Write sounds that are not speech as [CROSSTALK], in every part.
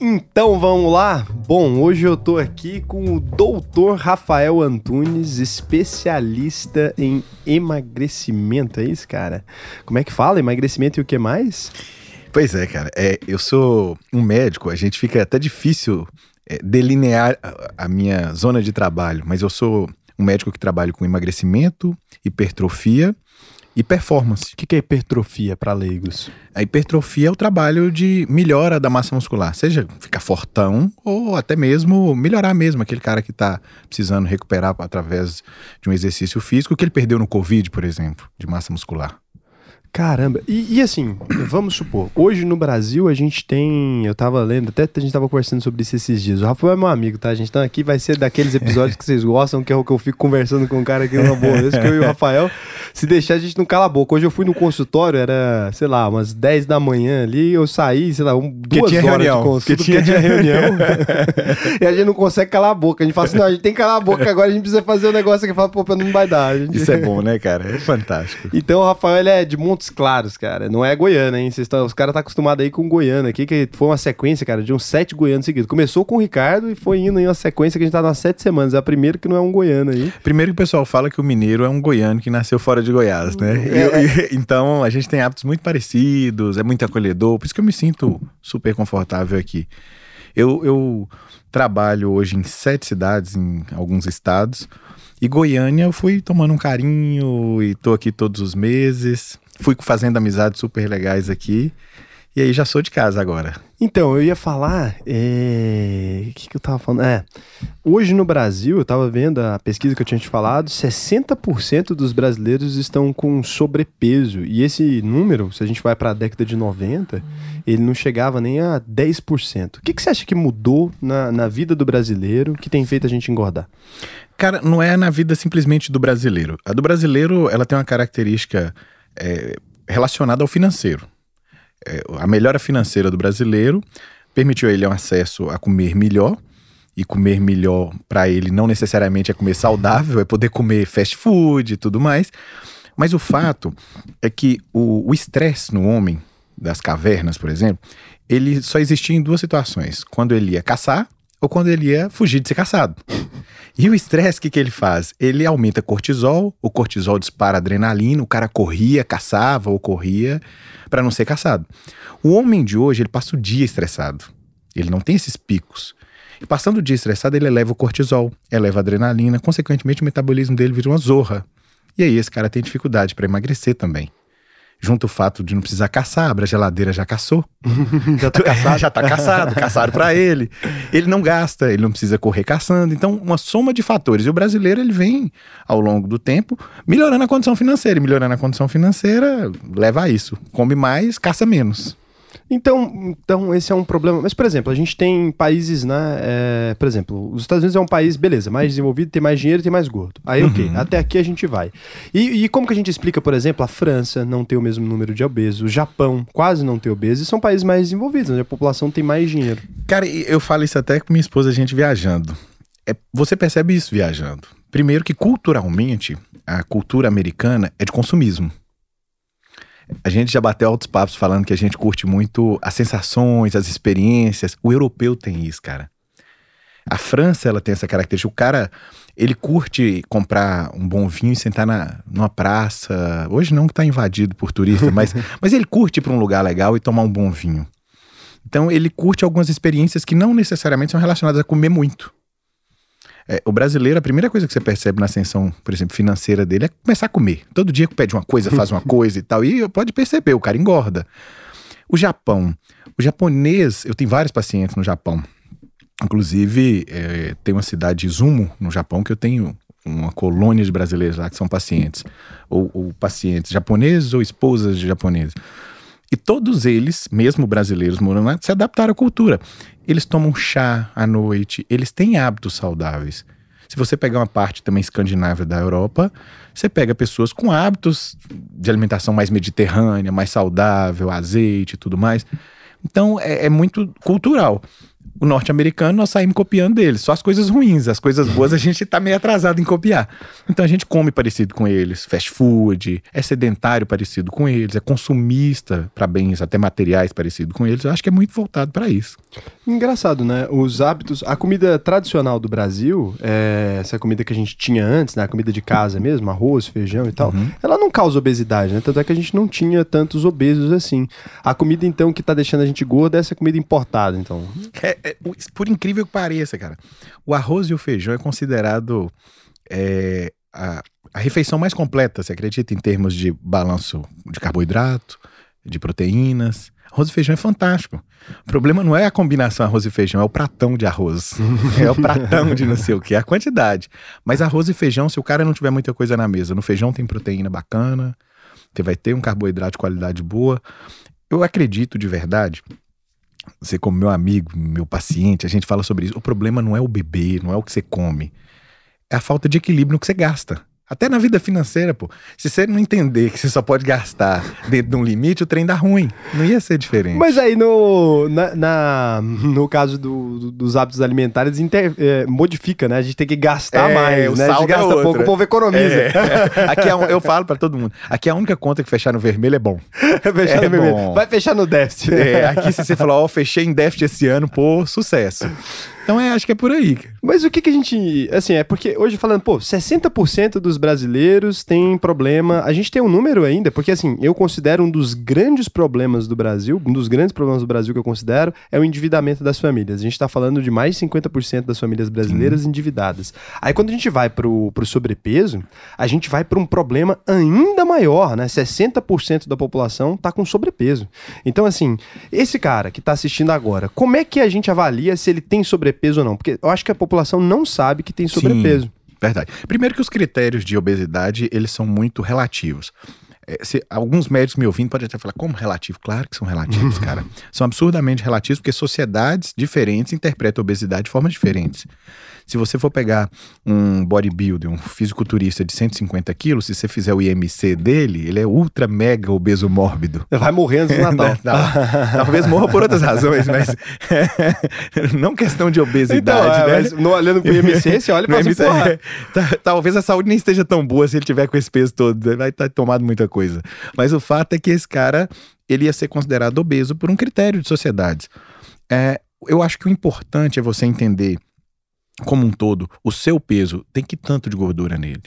Então vamos lá? Bom, hoje eu tô aqui com o doutor Rafael Antunes, especialista em emagrecimento, é isso, cara? Como é que fala? Emagrecimento e o que mais? Pois é, cara. É, eu sou um médico, a gente fica até difícil é, delinear a, a minha zona de trabalho, mas eu sou um médico que trabalha com emagrecimento, hipertrofia e performance. O que, que é hipertrofia para leigos? A hipertrofia é o trabalho de melhora da massa muscular, seja ficar fortão ou até mesmo melhorar mesmo aquele cara que está precisando recuperar através de um exercício físico que ele perdeu no Covid, por exemplo, de massa muscular. Caramba, e, e, assim, vamos supor, hoje no Brasil a gente tem, eu tava lendo, até a gente tava conversando sobre isso esses dias. O Rafael é meu amigo, tá? A gente tá aqui, vai ser daqueles episódios que vocês gostam, que é o que eu fico conversando com um cara aqui numa boa. Esse que eu e o Rafael, se deixar a gente não cala a boca. Hoje eu fui no consultório, era, sei lá, umas 10 da manhã ali, eu saí, sei lá, um, duas horas reunião, de consulta, porque tinha, tinha [LAUGHS] reunião. e a gente não consegue calar a boca. A gente fala assim, não, a gente tem que calar a boca agora, a gente precisa fazer um negócio aqui, fala, pô, não vai dar. Gente... Isso é bom, né, cara? É fantástico. Então o Rafael, ele é de Montes Claros, cara. Não é Goiânia, hein? Tão, os caras tá acostumados aí com Goiânia aqui, que foi uma sequência, cara, de uns sete goianos seguidos. Começou com o Ricardo e foi indo em uma sequência que a gente tá nas sete semanas. É a primeira que não é um goiano aí. Primeiro que o pessoal fala que o mineiro é um goiano que nasceu fora de Goiás, né? É, é. então a gente tem hábitos muito parecidos, é muito acolhedor, por isso que eu me sinto super confortável aqui. Eu, eu trabalho hoje em sete cidades, em alguns estados. E Goiânia eu fui tomando um carinho e tô aqui todos os meses fui fazendo amizades super legais aqui. E aí já sou de casa agora. Então, eu ia falar. É... O que, que eu tava falando? É. Hoje no Brasil, eu tava vendo a pesquisa que eu tinha te falado, 60% dos brasileiros estão com sobrepeso. E esse número, se a gente vai para a década de 90, ele não chegava nem a 10%. O que, que você acha que mudou na, na vida do brasileiro que tem feito a gente engordar? Cara, não é na vida simplesmente do brasileiro. A do brasileiro, ela tem uma característica é, relacionada ao financeiro. É, a melhora financeira do brasileiro permitiu a ele um acesso a comer melhor. E comer melhor para ele não necessariamente é comer saudável, é poder comer fast food e tudo mais. Mas o fato é que o estresse no homem, das cavernas, por exemplo, ele só existia em duas situações: quando ele ia caçar ou quando ele ia fugir de ser caçado. E o estresse, o que, que ele faz? Ele aumenta cortisol, o cortisol dispara adrenalina, o cara corria, caçava ou corria para não ser caçado. O homem de hoje, ele passa o dia estressado. Ele não tem esses picos. E passando o dia estressado, ele eleva o cortisol, eleva a adrenalina, consequentemente o metabolismo dele vira uma zorra. E aí esse cara tem dificuldade para emagrecer também. Junto o fato de não precisar caçar, abre a geladeira, já caçou. [LAUGHS] já tá caçado. já tá caçado, caçaram para ele. Ele não gasta, ele não precisa correr caçando. Então, uma soma de fatores. E o brasileiro, ele vem, ao longo do tempo, melhorando a condição financeira. E melhorando a condição financeira, leva a isso. Come mais, caça menos. Então, então, esse é um problema. Mas, por exemplo, a gente tem países, né? É, por exemplo, os Estados Unidos é um país, beleza, mais desenvolvido, tem mais dinheiro, tem mais gordo. Aí, uhum. ok, até aqui a gente vai. E, e, como que a gente explica, por exemplo, a França não ter o mesmo número de obesos, o Japão quase não ter obesos, e são países mais desenvolvidos, onde a população tem mais dinheiro. Cara, eu falo isso até com minha esposa, a gente viajando. É, você percebe isso viajando. Primeiro que culturalmente, a cultura americana é de consumismo. A gente já bateu altos papos falando que a gente curte muito as sensações, as experiências. O europeu tem isso, cara. A França, ela tem essa característica. O cara, ele curte comprar um bom vinho e sentar na, numa praça. Hoje não que tá invadido por turista, mas, [LAUGHS] mas ele curte ir para um lugar legal e tomar um bom vinho. Então, ele curte algumas experiências que não necessariamente são relacionadas a comer muito. É, o brasileiro, a primeira coisa que você percebe na ascensão, por exemplo, financeira dele é começar a comer. Todo dia pede uma coisa, faz uma [LAUGHS] coisa e tal. E pode perceber, o cara engorda. O Japão. O japonês, eu tenho vários pacientes no Japão. Inclusive, é, tem uma cidade Izumo, no Japão, que eu tenho uma colônia de brasileiros lá que são pacientes. Ou, ou pacientes japoneses ou esposas de japoneses. E todos eles, mesmo brasileiros morando lá, se adaptaram à cultura. Eles tomam chá à noite, eles têm hábitos saudáveis. Se você pegar uma parte também escandinava da Europa, você pega pessoas com hábitos de alimentação mais mediterrânea, mais saudável, azeite e tudo mais. Então é, é muito cultural norte-americano, nós saímos copiando deles. Só as coisas ruins, as coisas boas a gente tá meio atrasado em copiar. Então a gente come parecido com eles, fast food, é sedentário parecido com eles, é consumista para bens, até materiais parecido com eles. Eu acho que é muito voltado para isso. Engraçado, né? Os hábitos, a comida tradicional do Brasil, é, essa comida que a gente tinha antes, né? A comida de casa mesmo, arroz, feijão e tal, Uhum. ela não causa obesidade, né? Tanto é que a gente não tinha tantos obesos assim. A comida, então, que tá deixando a gente gorda é essa comida importada, então. É, é, por incrível que pareça, cara, o arroz e o feijão é considerado é, a, a refeição mais completa, você acredita, em termos de balanço de carboidrato, de proteínas. Arroz e feijão é fantástico. O problema não é a combinação arroz e feijão, é o pratão de arroz. [LAUGHS] é o pratão de não sei o que, é a quantidade. Mas arroz e feijão, se o cara não tiver muita coisa na mesa, no feijão tem proteína bacana, você vai ter um carboidrato de qualidade boa. Eu acredito de verdade você como meu amigo, meu paciente, a gente fala sobre isso. O problema não é o beber, não é o que você come. É a falta de equilíbrio no que você gasta. Até na vida financeira, pô. Se você não entender que você só pode gastar dentro de um limite, o trem dá ruim. Não ia ser diferente. Mas aí no, na, na- no caso do- do- dos hábitos alimentares, inter- é, modifica, né? A gente tem que gastar É, mais, o né? A gente saldo é gasta pouco, o povo economiza. É. [LAUGHS] Aqui é um- eu falo pra todo mundo. Aqui a única conta que fechar no vermelho é bom. [LAUGHS] Fechar É no vermelho. bom. Vai fechar no déficit. Aqui se você falar, ó, fechei em déficit esse ano, pô, sucesso. Então é, acho que é por aí. cara. Mas o que que a gente. Assim, é porque hoje falando, pô, 60% dos brasileiros têm problema. A gente tem um número ainda, porque assim, eu considero um dos grandes problemas do Brasil, um dos grandes problemas do Brasil que eu considero é o endividamento das famílias. A gente tá falando de mais de 50% das famílias brasileiras endividadas. Aí quando a gente vai pro, pro sobrepeso, a gente vai para um problema ainda maior, né? 60% da população tá com sobrepeso. Então, assim, esse cara que tá assistindo agora, como é que a gente avalia se ele tem sobrepeso ou não? Porque eu acho que a população não sabe que tem sobrepeso. Verdade. Primeiro que os critérios de obesidade, eles são muito relativos. É, se- alguns médicos me ouvindo podem até falar, como relativo? Claro que são relativos, [LAUGHS] cara. São absurdamente relativos porque sociedades diferentes interpretam a obesidade de formas diferentes. Se você for pegar um bodybuilder, um fisiculturista de 150 quilos, se você fizer o IMC dele, ele é ultra mega obeso mórbido. Vai morrer antes do [LAUGHS] Natal. Não, talvez morra por outras razões, mas [LAUGHS] não questão de Então, obesidade, é, né? mas no, olhando pro IMC, [LAUGHS] você olha e No fala assim, é, tá- talvez a saúde nem esteja tão boa se ele tiver com esse peso todo. né? Vai estar tomado muita coisa. Mas o fato é que esse cara ele ia ser considerado obeso por um critério de sociedades. É, eu acho que o importante é você entender como um todo o seu peso tem que tanto de gordura nele.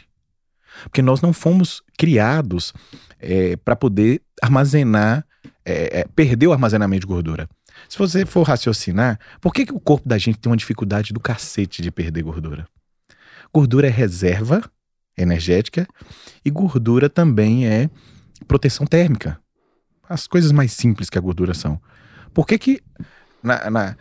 Porque nós não fomos criados para poder armazenar, é, é, perder o armazenamento de gordura. Se você for raciocinar, por que, que o corpo da gente tem uma dificuldade do cacete de perder gordura? Gordura é reserva energética e gordura também é proteção térmica. As coisas mais simples que a gordura são. Por que que na, na,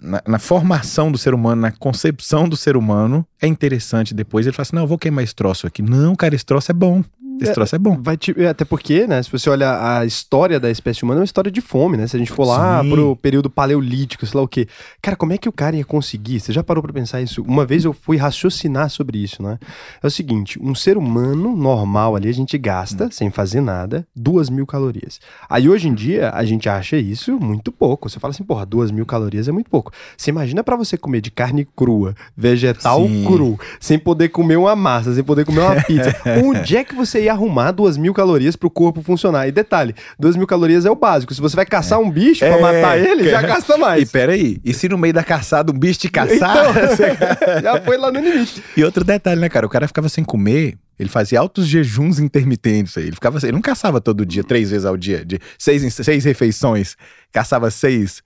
na, na formação do ser humano, na concepção do ser humano, é interessante depois ele fala assim, não, eu vou queimar esse troço aqui. Não, cara, esse troço é bom. Esse É, troço é bom. Vai te- até porque, né, se você olha a história da espécie humana, é uma história de fome, né? Se a gente for lá Sim. pro período paleolítico, sei lá o quê. Cara, como é que o cara ia conseguir? Você já parou pra pensar isso? Uma vez eu fui raciocinar sobre isso, né? É o seguinte, um ser humano normal ali, a gente gasta, sem fazer nada, duas mil calorias. Aí hoje em dia, a gente acha isso muito pouco. Você fala assim, porra, duas mil calorias é muito pouco. Você imagina pra você comer de carne crua, vegetal Sim. cru, sem poder comer uma massa, sem poder comer uma [LAUGHS] pizza. Onde é que você ia arrumar duas mil calorias pro corpo funcionar? E detalhe, duas mil calorias é o básico. Se você vai caçar um bicho pra É, matar ele, já [LAUGHS] gasta E mais. peraí, e se no meio da caçada um bicho te caçar? Então, [LAUGHS] você [LAUGHS] já foi lá no limite. E outro detalhe, né, cara? O cara ficava sem comer, ele fazia altos jejuns intermitentes aí. Ele ficava ele não caçava todo dia, três vezes ao dia, de seis, seis refeições. Caçava seis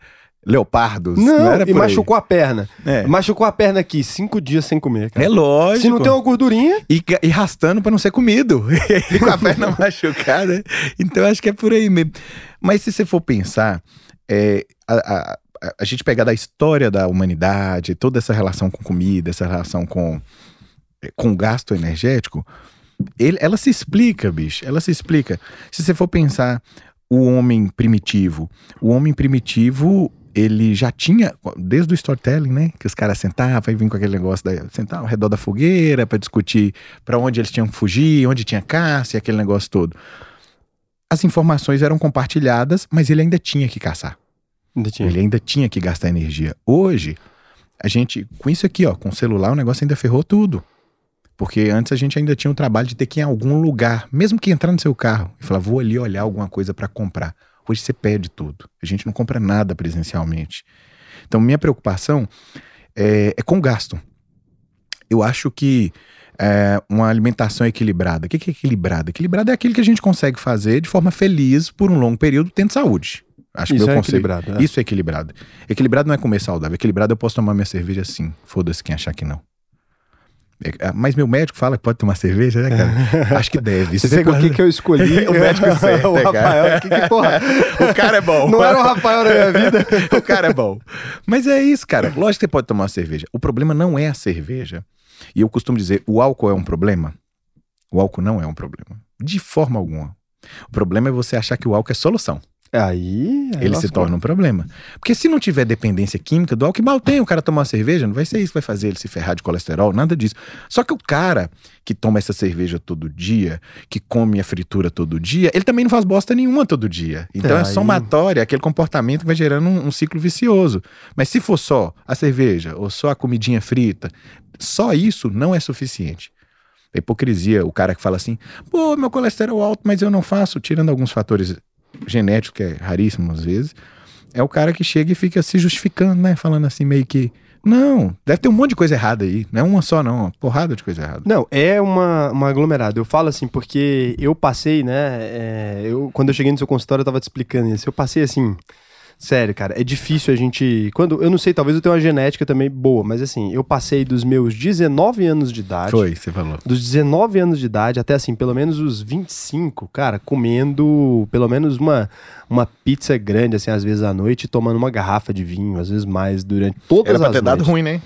leopardos. Não, Não, era e por aí. machucou a perna. É. Machucou a perna aqui, cinco dias sem comer. cara. É lógico. Se não tem uma gordurinha, E, e rastando pra não ser comido. [LAUGHS] e com a perna [LAUGHS] machucada. Então acho que é por aí mesmo. Mas se você for pensar, é, a, a- a- a gente pegar da história da humanidade, toda essa relação com comida, essa relação com, é, com gasto energético, ele- ela se explica, bicho. Ela se explica. Se você for pensar o homem primitivo, o homem primitivo. Ele já tinha, desde o storytelling, né? Que os caras sentavam e vinham com aquele negócio, da, sentar ao redor da fogueira para discutir para onde eles tinham que fugir, onde tinha caça e aquele negócio todo. As informações eram compartilhadas, mas ele ainda tinha que caçar. ainda tinha. Ele ainda tinha que gastar energia. Hoje, a gente, com isso aqui, ó, com o celular, o negócio ainda ferrou tudo. Porque antes a gente ainda tinha o trabalho de ter que ir em algum lugar, mesmo que entrar no seu carro e falar, vou ali olhar alguma coisa para comprar. Hoje você pede tudo. A gente não compra nada presencialmente. Então, minha preocupação é, é com o gasto. Eu acho que é, uma alimentação equilibrada. O que é equilibrada? Equilibrada é aquilo que a gente consegue fazer de forma feliz por um longo período, tendo saúde. Acho Isso que meu é conceito. equilibrado, é. Isso é equilibrado. Equilibrado não é comer saudável. Equilibrado eu posso tomar minha cerveja assim. Foda-se quem achar que não. É, ah, mas meu médico fala que pode tomar cerveja, né, cara? [LAUGHS] Acho que deve. Você vê por que que eu escolhi [LAUGHS] O médico certo, [LAUGHS] o né? Rafael? Que, que porra? o cara é bom. Não era o Rafael na minha vida. o cara é bom. Mas é isso, cara. Lógico que você pode tomar uma cerveja. O problema não é a cerveja. E eu costumo dizer, o álcool é um problema? O álcool não é um problema. De forma alguma. O problema é você achar que o álcool é solução. Aí, aí Ele se torna um problema. Porque se não tiver dependência química do álcool, que mal tem o cara tomar uma cerveja, não vai ser isso que vai fazer ele se ferrar de colesterol, nada disso. Só que o cara que toma essa cerveja todo dia, que come a fritura todo dia, ele também não faz bosta nenhuma todo dia. Então É, é, somatória, aquele comportamento que vai gerando um, um ciclo vicioso. Mas se for só a cerveja ou só a comidinha frita, só isso não é suficiente. A hipocrisia, o cara que fala assim, pô, meu colesterol é alto, mas eu não faço, tirando alguns fatores genéticos, que é raríssimo às vezes, é o cara que chega e fica se justificando, né? Falando assim, meio que. Não, deve ter um monte de coisa errada aí. Não é uma só, não. Uma porrada de coisa errada. Não, é uma, uma aglomerada. Eu falo assim, porque eu passei, né? é, eu, quando eu cheguei no seu consultório, eu tava te explicando isso. Eu passei assim. Sério, cara, é difícil a gente. Quando. Eu não sei, talvez eu tenha uma genética também boa, mas assim, eu passei dos meus 19 anos de idade. Foi, você falou. Dos 19 anos de idade até assim, pelo menos os 25, cara, comendo pelo menos uma, uma pizza grande, assim, às vezes à noite, tomando uma garrafa de vinho, às vezes mais, durante todas Era pra as ter dado noites. ruim, né?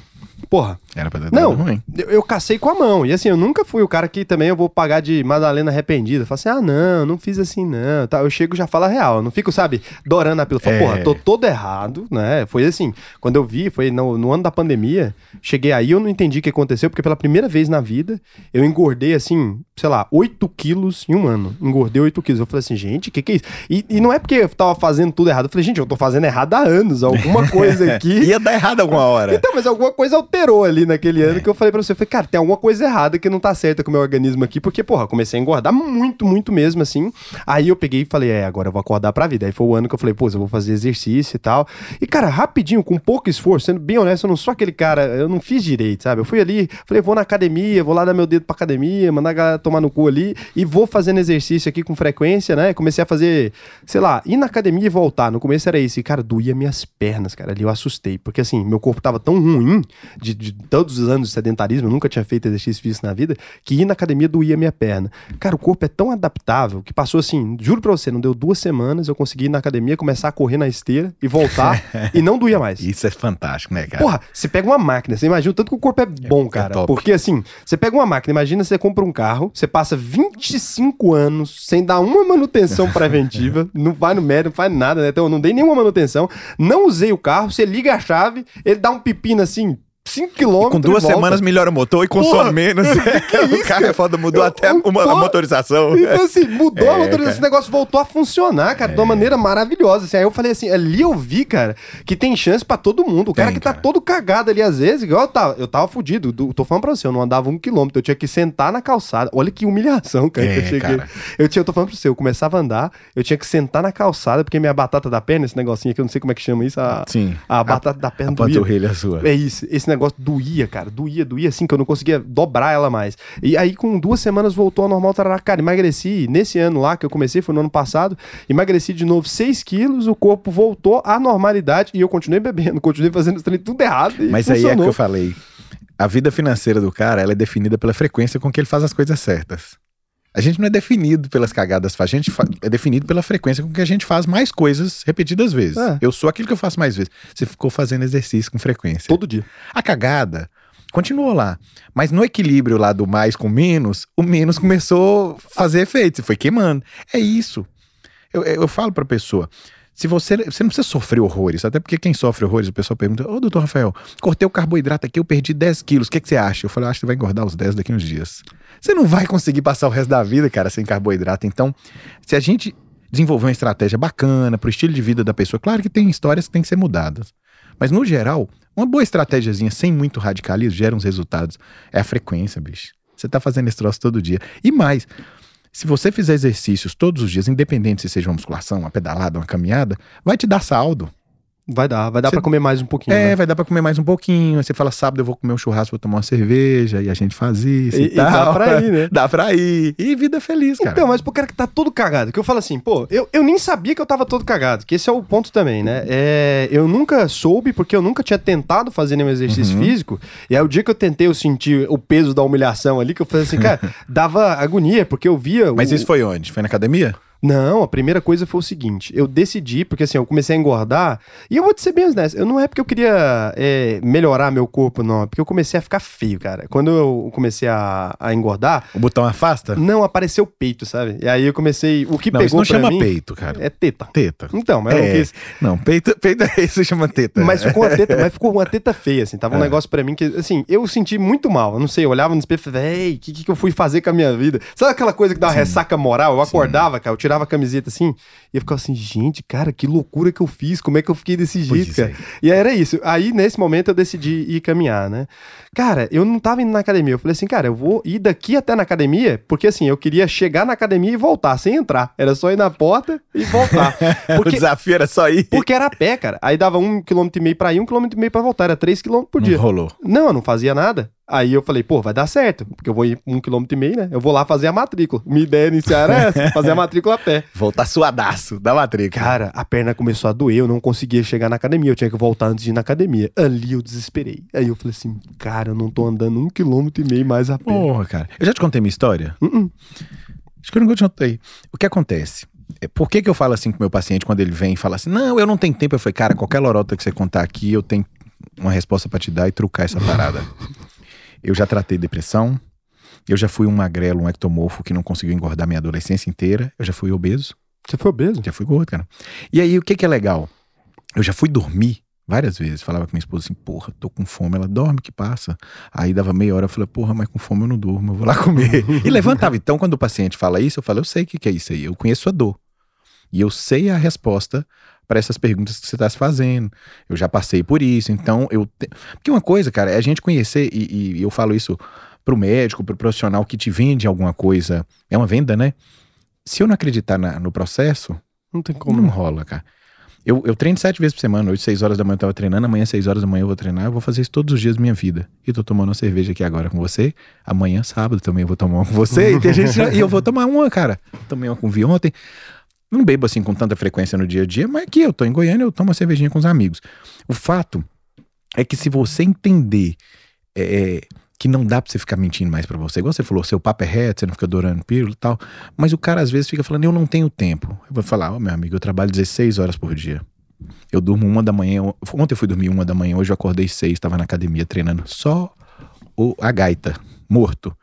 Porra, Era pra ter Não. ruim. eu, eu cacei com a mão. E assim, eu nunca fui o cara que também eu vou pagar de Madalena arrependida. Falo assim, ah, não, não fiz assim, não. Tá, eu chego e já falo a real. Eu não fico, sabe, dorando a pílula. Falo, É. porra, tô todo errado, né? Foi assim, quando eu vi, foi no, no ano da pandemia, cheguei aí, eu não entendi o que aconteceu, porque pela primeira vez na vida, eu engordei, assim, sei lá, 8 quilos em um ano. Engordei 8 quilos. Eu falei assim, gente, o que que é isso? E, e não é porque eu tava fazendo tudo errado. Eu falei, gente, eu tô fazendo errado há anos. Alguma [LAUGHS] coisa aqui... Ia dar errado alguma hora. Então, mas alguma coisa alterou ali naquele ano que eu falei pra você. Eu falei, cara, tem alguma coisa errada que não tá certa com o meu organismo aqui, porque, porra, comecei a engordar muito, muito mesmo, assim. Aí eu peguei e falei, é, agora eu vou acordar pra vida. Aí foi o ano que eu falei, pô, eu vou fazer exercício e tal. E, cara, rapidinho, com pouco esforço, sendo bem honesto, eu não sou aquele cara, eu não fiz direito, sabe? Eu fui ali, falei, vou na academia, vou lá dar meu dedo pra academia, mandar a galera tomar no cu ali e vou fazendo exercício aqui com frequência, né? Comecei a fazer, sei lá, ir na academia e voltar. No começo era isso, e, cara, doía minhas pernas, cara. Ali eu assustei, porque assim, meu corpo tava tão ruim de, de todos os anos de sedentarismo, eu nunca tinha feito exercício físico na vida, que ir na academia doía minha perna. Cara, o corpo é tão adaptável que passou assim, juro pra você, não deu duas semanas, eu consegui ir na academia, começar a correr na esteira e voltar [LAUGHS] e não doía mais. Isso é fantástico, né, cara? Porra, você pega uma máquina, você imagina o tanto que o corpo é bom, é cara. top. Porque assim, você pega uma máquina, imagina você compra um carro, você passa 25 anos sem dar uma manutenção [LAUGHS] preventiva, não vai no médico, não faz nada, né? Então eu não dei nenhuma manutenção, não usei o carro, você liga a chave, ele dá um pepino assim, 5 km. com duas semanas melhora o motor e consome Porra, menos. [LAUGHS] [LAUGHS] o isso, carro é foda, mudou Eu- até eu uma, a motorização. Então, assim, mudou a É, motorização, cara. esse negócio voltou a funcionar, cara, de uma maneira maravilhosa. Assim. Aí eu falei assim, ali eu vi, cara, que tem chance pra todo mundo. O cara Tem, que tá cara. todo cagado ali, às vezes, igual eu tava, eu tava fudido. do- tô falando pra você, eu não andava um quilômetro, eu tinha que sentar na calçada. Olha que humilhação, cara, que É, eu cheguei. cara. Eu, tinha, eu tô falando pra você, eu começava a andar, eu tinha que sentar na calçada, porque minha batata da perna, esse negocinho aqui, eu não sei como é que chama isso, a, Sim. a batata da perna A doía. panturrilha sua. É isso, esse negócio doía, cara, doía, doía assim, que eu não conseguia dobrar ela mais. E aí, com duas semanas, voltou ao normal, tarará, cara, emagreci, nesse ano lá, que eu comecei, foi no ano passado, emagreci de novo 6 quilos, o corpo voltou à normalidade, e eu continuei bebendo, [LAUGHS] continuei fazendo os treinos tudo errado, Mas aí é que funcionou. eu falei. A vida financeira do cara, ela é definida pela frequência com que ele faz as coisas certas. A gente não é definido pelas cagadas, a gente é definido pela frequência com que a gente faz mais coisas repetidas vezes. É. Eu sou aquilo que eu faço mais vezes. Você ficou fazendo exercício com frequência. Todo dia. A cagada continuou lá. Mas no equilíbrio lá do mais com menos, o menos começou a fazer efeito. Você foi queimando. É isso. Eu, eu falo pra pessoa. Se você, você não precisa sofrer horrores, até porque quem sofre horrores, o pessoal pergunta: Ô, doutor Rafael, cortei o carboidrato aqui, eu perdi 10 quilos, o que, que você acha? Eu falei: acho que você vai engordar os 10 daqui uns dias. Você não vai conseguir passar o resto da vida, cara, sem carboidrato. Então, se a gente desenvolver uma estratégia bacana pro estilo de vida da pessoa, claro que tem histórias que têm que ser mudadas. Mas, no geral, uma boa estratégiazinha sem muito radicalismo gera uns resultados. É a frequência, bicho. Você tá fazendo esse troço todo dia. E mais, se você fizer exercícios todos os dias, independente se seja uma musculação, uma pedalada, uma caminhada, vai te dar saldo. Vai dar, vai dar Você- pra comer mais um pouquinho. É, né? vai dar pra comer mais um pouquinho. Aí você fala, sábado eu vou comer um churrasco, vou tomar uma cerveja, e a gente faz isso e, E- e dá tal. pra ir, né? [LAUGHS] Dá pra ir. E vida feliz, cara. Então, mas pro cara que tá todo cagado, que eu falo assim, pô, eu, eu nem sabia que eu tava todo cagado, que esse é o ponto também, né? É, eu nunca soube, porque eu nunca tinha tentado fazer nenhum exercício Uhum. físico, e aí o dia que eu tentei, eu senti o peso da humilhação ali, que eu falei assim, [LAUGHS] cara, dava agonia, porque eu via... Mas o- isso foi onde? Foi na academia? Não, a primeira coisa foi o seguinte: eu decidi, porque assim, eu comecei a engordar, e eu vou te ser bem honesto, eu não é porque eu queria é, melhorar meu corpo, não, é porque eu comecei a ficar feio, cara. Quando eu comecei a, a engordar, O botão afasta? não apareceu peito, sabe? E aí eu comecei. O que Não, pegou isso não pra chama mim peito, cara. é teta. Teta. Então, mas eu não É. quis. Não, peito, peito é isso, chama teta. Mas ficou uma [LAUGHS] teta, mas ficou uma teta feia, assim. Tava um É. negócio pra mim que, assim, eu senti muito mal. Eu não sei, eu olhava no espelho e falei, ei, o que, que eu fui fazer com a minha vida? Sabe aquela coisa que dá uma ressaca moral? Eu acordava, cara, eu tirava a camiseta assim, e eu ficava assim, gente, cara, que loucura que eu fiz, como é que eu fiquei desse jeito, Pois cara? é. E aí era isso. Aí, nesse momento, eu decidi ir caminhar, né? Cara, eu não tava indo na academia. Eu falei assim, cara, eu vou ir daqui até na academia, porque assim, eu queria chegar na academia e voltar, sem entrar. Era só ir na porta e voltar. [LAUGHS] O Porque, desafio era só ir. porque era a pé, cara. Aí dava um quilômetro e meio pra ir, um quilômetro e meio pra voltar. Era três quilômetros por dia. Não rolou. Não, eu não fazia nada. Aí eu falei, pô, vai dar certo, porque eu vou ir um quilômetro e meio, né? Eu vou lá fazer a matrícula. Minha ideia inicial era essa, [LAUGHS] fazer a matrícula a pé. Voltar suadaço da matrícula. Cara, a perna começou a doer, eu não conseguia chegar na academia, eu tinha que voltar antes de ir na academia. Ali eu desesperei. Aí eu falei assim, cara, eu não tô andando um quilômetro e meio mais a pé. Porra, cara. Eu já te contei minha história? Uh-uh. Acho que eu nunca te contei. O que acontece? É, Por que, que eu falo assim com meu paciente quando ele vem e fala assim: Não, eu não tenho tempo? Eu falei, cara, qualquer lorota que você contar aqui, eu tenho uma resposta pra te dar e trucar essa parada. [LAUGHS] eu já tratei depressão, eu já fui um magrelo, um ectomorfo que não conseguiu engordar minha adolescência inteira, eu já fui obeso, Você foi obeso? já fui gordo, cara. E aí, o que, que é legal? Eu já fui dormir várias vezes. Falava com minha esposa assim, porra, tô com fome. Ela dorme que passa. Aí dava meia hora, eu falei, porra, mas com fome eu não durmo, eu vou lá comer. [LAUGHS] e levantava. Então, quando o paciente fala isso, eu falo, eu sei o que, que é isso aí. Eu conheço a dor. E eu sei a resposta para essas perguntas que você está se fazendo. Eu já passei por isso. Então, eu. Te... Porque uma coisa, cara, é a gente conhecer, e, e eu falo isso pro médico, pro profissional que te vende alguma coisa. É uma venda, né? Se eu não acreditar na- no processo, Não tem como. não rola, cara. Eu, eu treino sete vezes por semana. Hoje, seis horas da manhã, eu tava treinando. Amanhã, seis horas da manhã, eu vou treinar. Eu vou fazer isso todos os dias da minha vida. E tô tomando uma cerveja aqui agora com você. Amanhã, sábado, também eu vou tomar uma com você. E, gente, e eu vou tomar uma, cara. Tomei uma com o Vi ontem. Não bebo assim com tanta frequência no dia a dia, mas aqui eu tô em Goiânia, eu tomo uma cervejinha com os amigos. O fato é que se você entender é, que não dá pra você ficar mentindo mais pra você, igual você falou, seu papo é reto, você não fica adorando pílula e tal, mas o cara às vezes fica falando, eu não tenho tempo. Eu vou falar, ó, meu amigo, eu trabalho 16 horas por dia. Eu durmo uma da manhã, ontem eu fui dormir uma da manhã, hoje eu acordei seis, estava na academia treinando só o, a gaita, morto.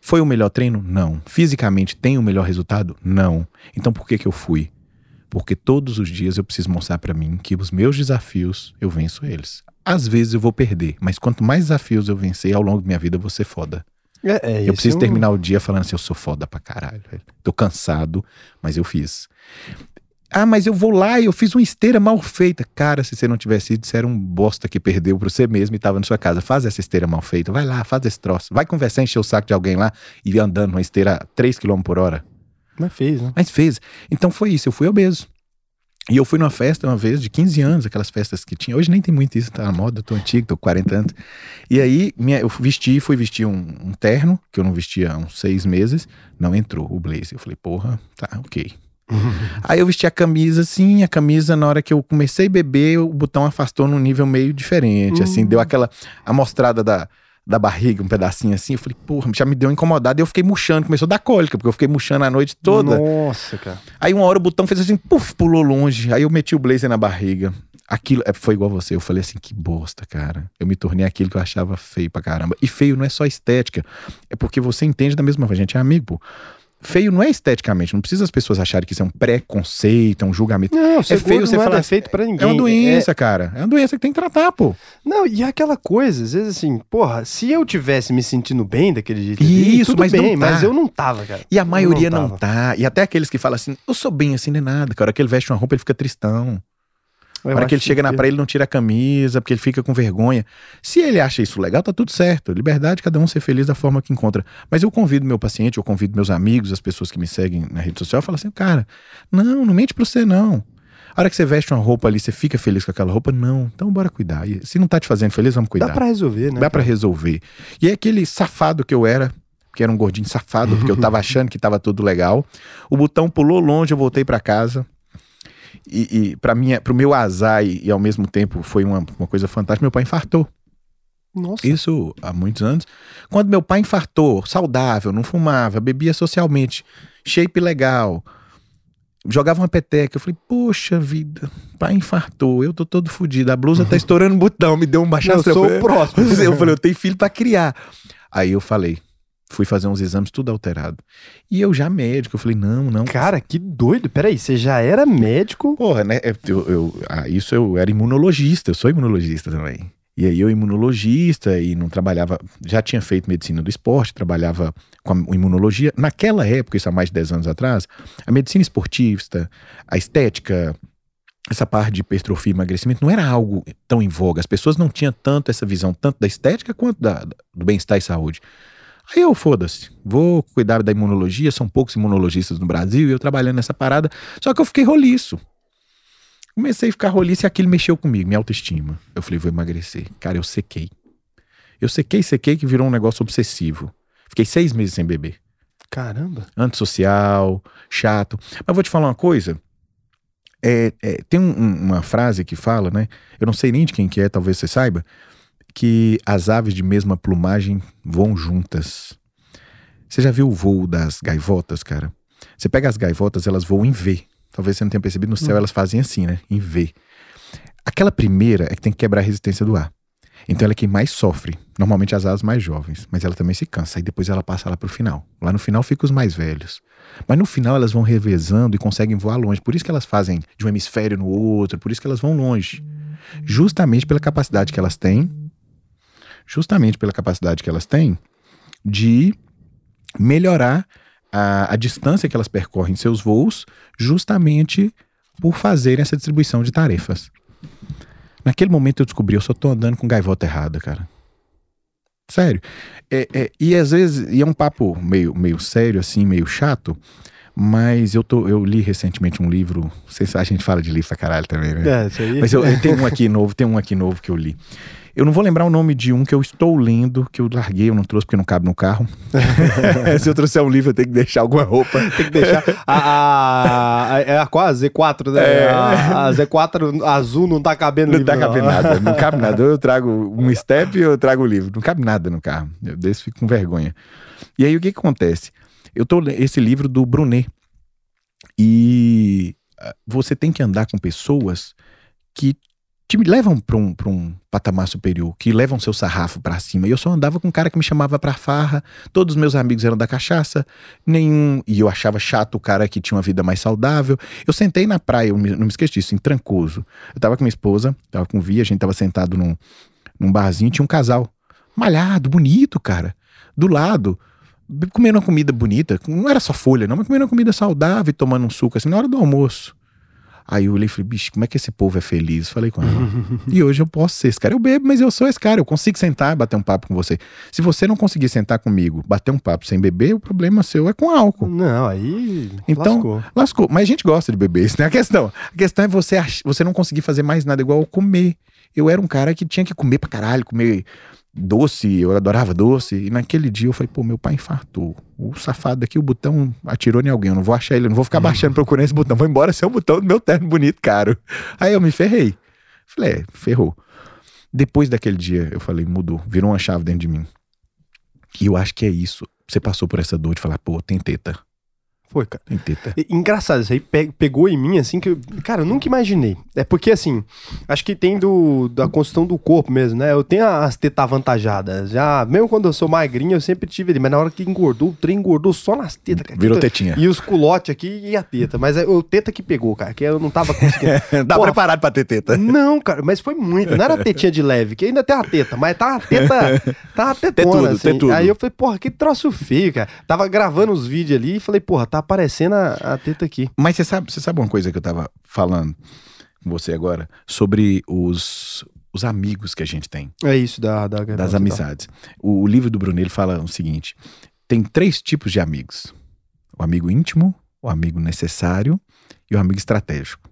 Foi o melhor treino? Não. Fisicamente tem o melhor resultado? Não. Então por que que eu fui? Porque todos os dias eu preciso mostrar pra mim que os meus desafios eu venço eles. Às vezes eu vou perder, mas quanto mais desafios eu vencer ao longo da minha vida, eu vou ser foda. É, é, eu preciso é terminar o dia falando assim, eu sou foda pra caralho. velho. Tô cansado, mas eu fiz. Ah, mas eu vou lá e eu fiz uma esteira mal feita. Cara, se você não tivesse ido, você era um bosta que perdeu pra você mesmo e tava na sua casa. Faz essa esteira mal feita. Vai lá, faz esse troço. Vai conversar, encher o saco de alguém lá e ir andando uma esteira a 3 km por hora. Mas fez, né? Mas fez. Então foi isso, eu fui obeso. E eu fui numa festa uma vez de 15 anos, aquelas festas que tinha. Hoje nem tem muito isso, tá na moda, eu tô antigo, tô com 40 anos. E aí minha, eu vesti, fui vestir um, um terno, que eu não vestia há uns seis meses, não entrou o blazer. Eu falei, porra, tá, ok. [LAUGHS] Aí eu vesti a camisa assim, a camisa na hora que eu comecei a beber, o botão afastou num nível meio diferente, assim, Hum. deu aquela amostrada da, da barriga, um pedacinho assim. Eu falei, porra, já me deu incomodado. E eu fiquei murchando, começou a dar cólica, porque eu fiquei murchando a noite toda. Nossa, cara. Aí uma hora o botão fez assim, puf, pulou longe. Aí eu meti o blazer na barriga. Aquilo é, foi igual você. Eu falei assim, que bosta, cara. Eu me tornei aquilo que eu achava feio pra caramba. E feio não é só estética. É porque você entende da mesma forma. A gente é amigo, pô. Feio não é esteticamente. Não precisa as pessoas acharem que isso é um preconceito, é um julgamento. Não, É feio você não falar é feito pra ninguém. É uma doença, cara. É uma doença que tem que tratar, pô. Não, e é aquela coisa, às vezes assim, porra, se eu tivesse me sentindo bem daquele jeito ali, Isso, tudo mas não bem, tá. mas eu não tava, cara. E a maioria não não, tá. E até aqueles que falam assim, eu sou bem assim, não é nada. Cara, que ele veste uma roupa, ele fica tristão. Eu hora que ele chega na praia, ele não tira a camisa, porque ele fica com vergonha. Se ele acha isso legal, tá tudo certo. Liberdade, cada um ser feliz da forma que encontra. Mas eu convido meu paciente, eu convido meus amigos, as pessoas que me seguem na rede social, eu falo assim, cara, não, não mente pra você, não. A hora que você veste uma roupa ali, você fica feliz com aquela roupa? Não. Então bora cuidar. E se não tá te fazendo feliz, vamos cuidar. Dá pra resolver, né? Dá pra resolver. E é aquele safado que eu era, que era um gordinho safado, porque eu tava [LAUGHS] achando que tava tudo legal. O botão pulou longe, eu voltei pra casa. E, e para minha, pro meu azar e, e, ao mesmo tempo foi uma, uma coisa fantástica, meu pai infartou. Nossa. Isso há muitos anos. Quando meu pai infartou, saudável, não fumava, bebia socialmente, shape legal, jogava uma peteca. Eu falei, poxa vida, pai infartou, eu tô todo fodido, a blusa tá [LAUGHS] estourando o botão, me deu um baixo. Eu sou o próximo. [LAUGHS] Eu falei, eu tenho filho para criar. Aí eu falei, fui fazer uns exames tudo alterado. E eu já médico, eu falei, não, não. Cara, que doido. Peraí, você já era médico? Porra, né? Eu, eu, ah, isso eu era imunologista, eu sou imunologista também. E aí eu imunologista e não trabalhava, já tinha feito medicina do esporte, trabalhava com a imunologia. Naquela época, isso há mais de 10 anos atrás, a medicina esportista, a estética, essa parte de hipertrofia e emagrecimento não era algo tão em voga. As pessoas não tinham tanto essa visão, tanto da estética quanto da, do bem-estar e saúde. Aí eu, foda-se, vou cuidar da imunologia, são poucos imunologistas no Brasil, e eu trabalhando nessa parada, só que eu fiquei roliço. Comecei a ficar roliço e aquilo mexeu comigo, minha autoestima. Eu falei, vou emagrecer. Cara, eu sequei. Eu sequei, sequei, que virou um negócio obsessivo. Fiquei seis meses sem beber. Caramba. Antissocial, chato. Mas vou te falar uma coisa. É, é, tem um, uma frase que fala, né? Eu não sei nem de quem que é, talvez você saiba, que as aves de mesma plumagem voam juntas. Você já viu o voo das gaivotas, cara? Você pega as gaivotas, elas voam em V. Talvez você não tenha percebido, no céu hum. elas fazem assim, né? Em V. Aquela primeira é que tem que quebrar a resistência do ar. Então ela é quem mais sofre. Normalmente as asas mais jovens. Mas ela também se cansa. Aí depois ela passa lá pro final. Lá no final fica os mais velhos. Mas no final elas vão revezando e conseguem voar longe. Por isso que elas fazem de um hemisfério no outro. Por isso que elas vão longe. Justamente pela capacidade que elas têm. Justamente pela capacidade que elas têm de melhorar a, a distância que elas percorrem seus voos, justamente por fazerem essa distribuição de tarefas. Naquele momento eu descobri, eu só tô andando com gaivota errada, cara. Sério. É, é, e às vezes, e é um papo meio, meio sério, assim, meio chato, mas eu, tô, eu li recentemente um livro. A gente fala de livro pra caralho também, né? É, isso aí. Mas eu, eu tenho um aqui novo, tem um aqui novo que eu li. Eu não vou lembrar o nome de um que eu estou lendo, que eu larguei, eu não trouxe porque não cabe no carro. [LAUGHS] [LAUGHS] Se eu trouxer um livro, eu tenho que deixar alguma roupa. [LAUGHS] Tem que deixar. A, a, a, é a qual? A Z4, né? É. A, a, Z4 azul não tá cabendo no livro. Não tá cabendo nada, não cabe nada. Eu trago um step e eu trago o livro. Não cabe nada no carro. Eu desse fico com vergonha. E aí o que, que acontece? Eu tô esse livro do Brunet. E ah, você tem que andar com pessoas que te levam para um, um patamar superior, que levam seu sarrafo para cima. E eu só andava com um cara que me chamava pra farra, todos os meus amigos eram da cachaça, nenhum. E eu achava chato o cara que tinha uma vida mais saudável. Eu sentei na praia, eu não me esqueci disso, em Trancoso. Eu tava com minha esposa, tava com Via, a gente tava sentado num, num barzinho, tinha um casal. Malhado, bonito, cara. Do lado comendo uma comida bonita, não era só folha, não, mas comendo uma comida saudável e tomando um suco assim na hora do almoço. Aí eu olhei e falei, bicho, como é que esse povo é feliz? Falei com ela. e hoje eu posso ser esse cara. Eu bebo, mas eu sou esse cara. Eu consigo sentar e bater um papo com você. Se você não conseguir sentar comigo, bater um papo sem beber, o problema seu é com álcool. Não, aí. Então, lascou. lascou. Mas a gente gosta de beber, isso não é a questão. A questão é você, você não conseguir fazer mais nada igual comer. Eu era um cara que tinha que comer pra caralho, comer doce, eu adorava doce. E naquele dia eu falei, pô, meu pai infartou. O safado aqui, o botão atirou em alguém. Eu não vou achar ele, eu não vou ficar baixando, procurando esse botão. Vou embora ser o botão do meu terno bonito, caro. Aí eu me ferrei. Falei, é, ferrou. Depois daquele dia, eu falei, mudou, virou uma chave dentro de mim. E eu acho que é isso. Você passou por essa dor de falar, pô, tem teta. Foi, cara. Tem teta. Engraçado, isso aí pe pegou em mim, assim, que eu, cara, eu nunca imaginei. É porque, assim, acho que tem do, da construção do corpo mesmo, né? Eu tenho as tetas avantajadas. Já, mesmo quando eu sou magrinho, eu sempre tive ali. Mas na hora que engordou, o trem engordou só nas tetas, cara. Virou tetinha. E os culotes aqui e a teta. Mas é o teta que pegou, cara, que eu não tava conseguindo. [LAUGHS] Dá Porra, preparado pra ter teta. Não, cara, mas foi muito. Não era tetinha de leve, que ainda tem a teta, mas tá a teta. Tá a tetona, tudo, assim. Aí eu falei, porra, que troço feio, cara. Tava gravando os vídeos ali e falei, porra, tá aparecendo a a teta aqui. Mas você sabe, você sabe uma coisa que eu tava falando com você agora? Sobre os, os amigos que a gente tem. É isso, da, da das amizades. O, o, livro do Brunello fala o seguinte: tem três tipos de amigos: o amigo íntimo, o amigo necessário e o amigo estratégico.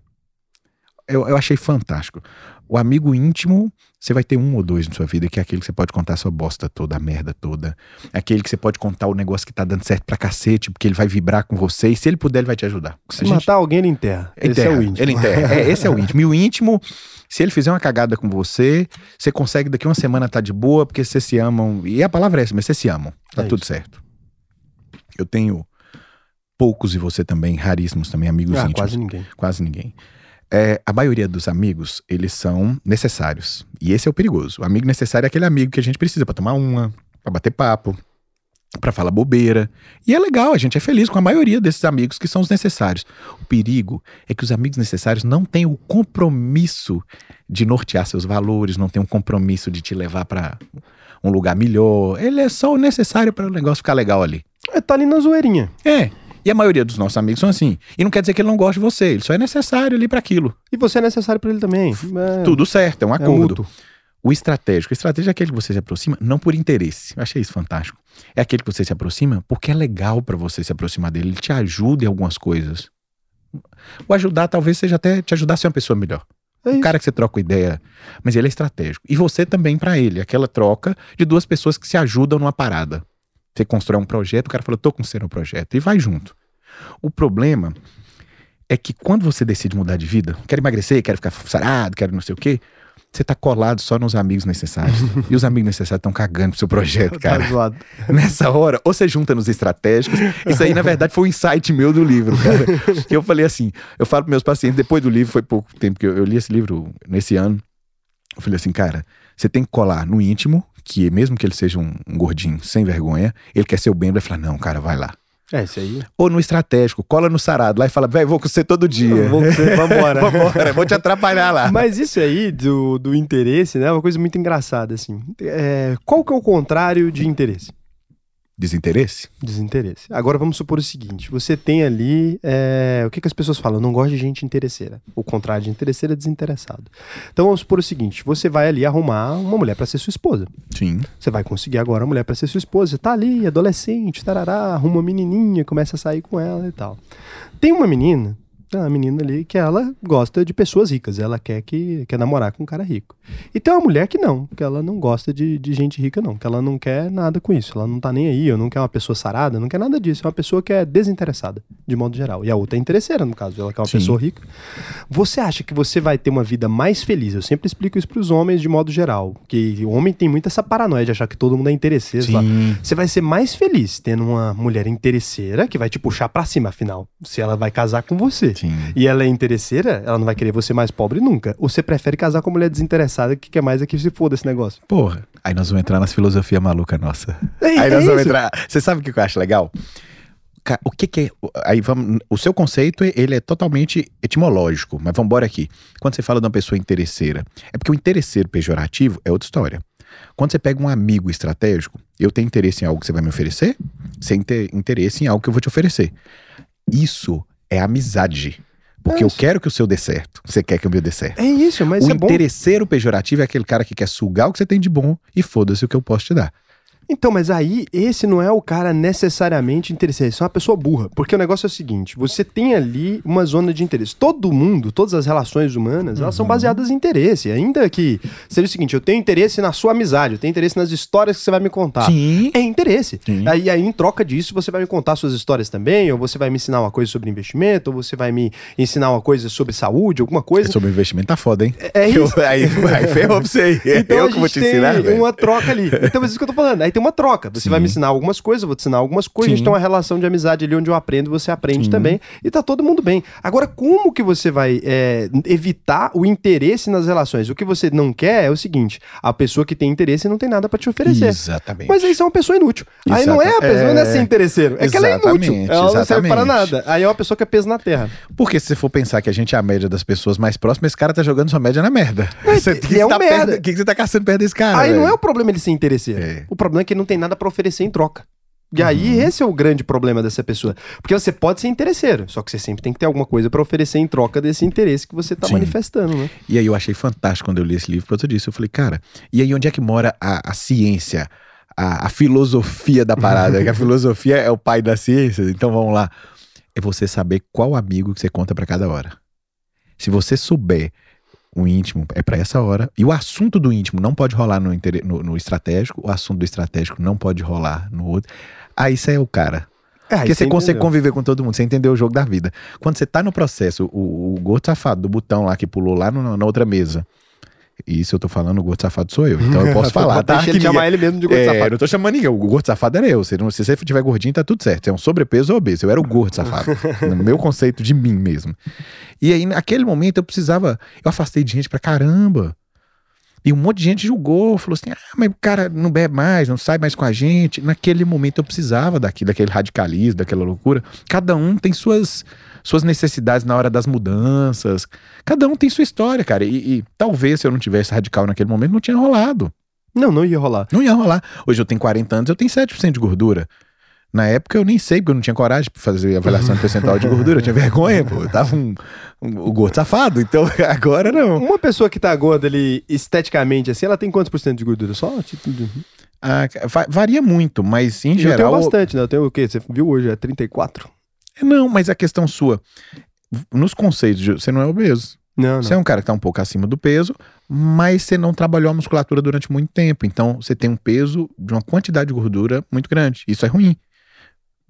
Eu, eu achei fantástico. O amigo íntimo, você vai ter um ou dois na sua vida, que é aquele que você pode contar a sua bosta toda, a merda toda. Aquele que você pode contar o negócio que tá dando certo pra cacete, porque ele vai vibrar com você, e se ele puder, ele vai te ajudar. Se gente- matar alguém, ele enterra. Esse Enterra, é o íntimo. Ele enterra. É, esse é o íntimo. E o íntimo, se ele fizer uma cagada com você, você consegue daqui uma semana tá de boa, porque vocês se amam. E a palavra é essa, mas vocês se amam. Tá É tudo isso. certo. Eu tenho poucos e você também, raríssimos também, amigos Ah, íntimos. quase ninguém. Quase ninguém. É, a maioria dos amigos, eles são necessários. E esse é o perigoso. O amigo necessário é aquele amigo que a gente precisa pra tomar uma, pra bater papo, pra falar bobeira. E é legal, a gente é feliz com a maioria desses amigos que são os necessários. O perigo é que os amigos necessários não têm o compromisso de nortear seus valores, não têm um compromisso de te levar pra um lugar melhor. Ele é só o necessário para o negócio ficar legal ali. É, tá ali na zoeirinha. É. E a maioria dos nossos amigos são assim. E não quer dizer que ele não gosta de você, ele só é necessário ali para aquilo. E você é necessário pra ele também. É, Tudo certo, é um é acordo. mútuo. o estratégico. O estratégico é aquele que você se aproxima não por interesse. Eu achei isso fantástico. É aquele que você se aproxima porque é legal para você se aproximar dele. Ele te ajuda em algumas coisas. O ajudar talvez seja até te ajudar a ser uma pessoa melhor. É O cara que você troca ideia, mas ele é estratégico. E você também para ele, aquela troca de duas pessoas que se ajudam numa parada. Você constrói um projeto, o cara fala, tô com você no projeto, e vai junto. O problema é que quando você decide mudar de vida, quer emagrecer, quer ficar sarado, quer não sei o quê, você tá colado só nos amigos necessários. [LAUGHS] e os amigos necessários estão cagando pro seu projeto, cara. Tá zoado. [LAUGHS] Nessa hora, ou você junta nos estratégicos. Isso aí, na verdade, foi um insight meu do livro, cara. [LAUGHS] Que eu falei assim: eu falo pros meus pacientes, depois do livro, foi pouco tempo que eu, eu li esse livro nesse ano. Eu falei assim, cara, você tem que colar no íntimo, que mesmo que ele seja um, um gordinho sem vergonha, ele quer ser o bem, vai falar: não, cara, vai lá. É, isso aí. Ou no estratégico, cola no sarado lá e fala, velho, vou com você todo dia. Vou com você, [LAUGHS] vambora. Vambora, vou te atrapalhar lá. Mas isso aí do, do interesse, né? É uma coisa muito engraçada, assim. É, qual que é o contrário de interesse? Desinteresse? Desinteresse. Agora vamos supor o seguinte: você tem ali. é, o que, que as pessoas falam? Eu não gosto de gente interesseira. O contrário de interesseiro é desinteressado. Então vamos supor o seguinte: você vai ali arrumar uma mulher para ser sua esposa. Sim. Você vai conseguir agora uma mulher para ser sua esposa. Você tá ali, adolescente, tarará, arruma uma menininha, começa a sair com ela e tal. Tem uma menina, uma menina ali, que ela gosta de pessoas ricas. Ela quer que quer namorar com um cara rico. E tem uma mulher que não, que ela não gosta de, de gente rica, não. Que ela não quer nada com isso. Ela não tá nem aí, ou não quer uma pessoa sarada, não quer nada disso. É uma pessoa que é desinteressada, de modo geral. E a outra é interesseira, no caso. Ela quer uma Sim. pessoa rica. Você acha que você vai ter uma vida mais feliz? Eu sempre explico isso pros homens de modo geral. Que o homem tem muito essa paranoia de achar que todo mundo é interesseiro. Você vai ser mais feliz tendo uma mulher interesseira que vai te puxar pra cima, afinal. Se ela vai casar com você. Sim. E ela é interesseira, ela não vai querer você mais pobre nunca. Ou você prefere casar com uma mulher desinteressada que quer mais é que se foda esse negócio. Porra. Aí nós vamos entrar nas filosofias malucas nossa. É, Aí é nós vamos isso. entrar. Você sabe o que eu acho legal? O que, que é. Aí vamos. O seu conceito, ele é totalmente etimológico, mas vamos embora aqui. Quando você fala de uma pessoa interesseira, é porque o interesseiro pejorativo é outra história. Quando você pega um amigo estratégico, eu tenho interesse em algo que você vai me oferecer, você tem interesse em algo que eu vou te oferecer. Isso é amizade. Porque É eu quero que o seu dê certo. Você quer que o meu dê certo. É isso, mas o é bom. interesseiro pejorativo é aquele cara que quer sugar o que você tem de bom e foda-se o que eu posso te dar. Então, mas aí, esse não é o cara necessariamente interesseiro, isso é uma pessoa burra. Porque o negócio é o seguinte: você tem ali uma zona de interesse. Todo mundo, todas as relações humanas, elas são Uhum. baseadas em interesse. Ainda que seja o seguinte: eu tenho interesse na sua amizade, eu tenho interesse nas histórias que você vai me contar. Sim. É interesse. Sim. Aí, aí, em troca disso, você vai me contar suas histórias também, ou você vai me ensinar uma coisa sobre investimento, ou você vai me ensinar uma coisa sobre saúde, alguma coisa. Sobre investimento tá foda, hein? É [LAUGHS] isso. Eu- aí, aí ferrou pra você aí. Então eu que vou te tem ensinar, velho. uma troca ali. Então, mas isso que eu tô falando. Aí tem uma troca. Você Sim. vai me ensinar algumas coisas, eu vou te ensinar algumas coisas. A gente Sim. tem uma relação de amizade ali onde eu aprendo, você aprende Sim. também. E tá todo mundo bem. Agora, como que você vai é, evitar o interesse nas relações? O que você não quer é o seguinte: a pessoa que tem interesse não tem nada pra te oferecer. Exatamente. Mas aí você é uma pessoa inútil. Aí não é a pessoa, não é é. ser interesseiro. É que ela é inútil. Exatamente, Ela não serve para exatamente. nada. Aí é uma pessoa que é peso na terra. Porque se você for pensar que a gente é a média das pessoas mais próximas, esse cara tá jogando sua média na merda. Mas Você, e que é um tá merda. perto- O que, que você tá caçando perto desse cara? Aí não é o problema ele ser interesseiro. É. O problema é que não tem nada pra oferecer em troca. E aí, esse é o grande problema dessa pessoa. Porque você pode ser interesseiro, só que você sempre tem que ter alguma coisa pra oferecer em troca desse interesse que você tá Sim. manifestando, né? E aí eu achei fantástico quando eu li esse livro por causa disso. Eu falei, cara, e aí onde é que mora a, a ciência, a, a filosofia da parada? que a [LAUGHS] filosofia é o pai da ciência. Então vamos lá. É você saber qual amigo que você conta pra cada hora. Se você souber o íntimo, é pra essa hora. E o assunto do íntimo não pode rolar no, no, no estratégico, o assunto do estratégico não pode rolar no outro. Aí você é o cara. É, Porque você consegue conviver com todo mundo, você entendeu o jogo da vida. Quando você tá no processo, o, o gordo safado do botão lá que pulou lá no- na outra mesa. E isso eu tô falando, o gordo safado sou eu. Então eu posso [LAUGHS] falar, tá? Deixa ele chamar ele mesmo de gordo é, eu safado. não tô chamando ninguém. O gordo safado era eu. Se, não- se você tiver gordinho, tá tudo certo. Você é um sobrepeso ou obeso. Eu era o gordo safado. [LAUGHS] no meu conceito de mim mesmo. E aí, naquele momento, eu precisava. Eu afastei de gente pra caramba. E um monte de gente julgou, falou assim: ah, mas o cara não bebe mais, não sai mais com a gente. Naquele momento eu precisava daquilo, daquele radicalismo, daquela loucura. Cada um tem suas, suas necessidades na hora das mudanças. Cada um tem sua história, cara. E, e talvez se eu não tivesse radical naquele momento, não tinha rolado. Não, não ia rolar. Não ia rolar. Hoje eu tenho 40 anos, eu tenho 7% de gordura. Na época eu nem sei, porque eu não tinha coragem de fazer avaliação de [LAUGHS] percentual de gordura. Eu tinha vergonha, pô. Eu tava um, um, um gordo safado. Então [LAUGHS] agora não. Uma pessoa que tá gorda ali, esteticamente, assim, ela tem quantos por cento de gordura? Só? Tipo, de- Ah, va- varia muito, mas em Eu tenho geral. bastante, né? Eu tenho o quê? Você viu hoje? É 34? É, Não, mas a questão sua. Nos conceitos, de- você não é obeso. Não, Você é não. um cara que tá um pouco acima do peso, mas você não trabalhou a musculatura durante muito tempo. Então você tem um peso de uma quantidade de gordura muito grande. Isso é ruim.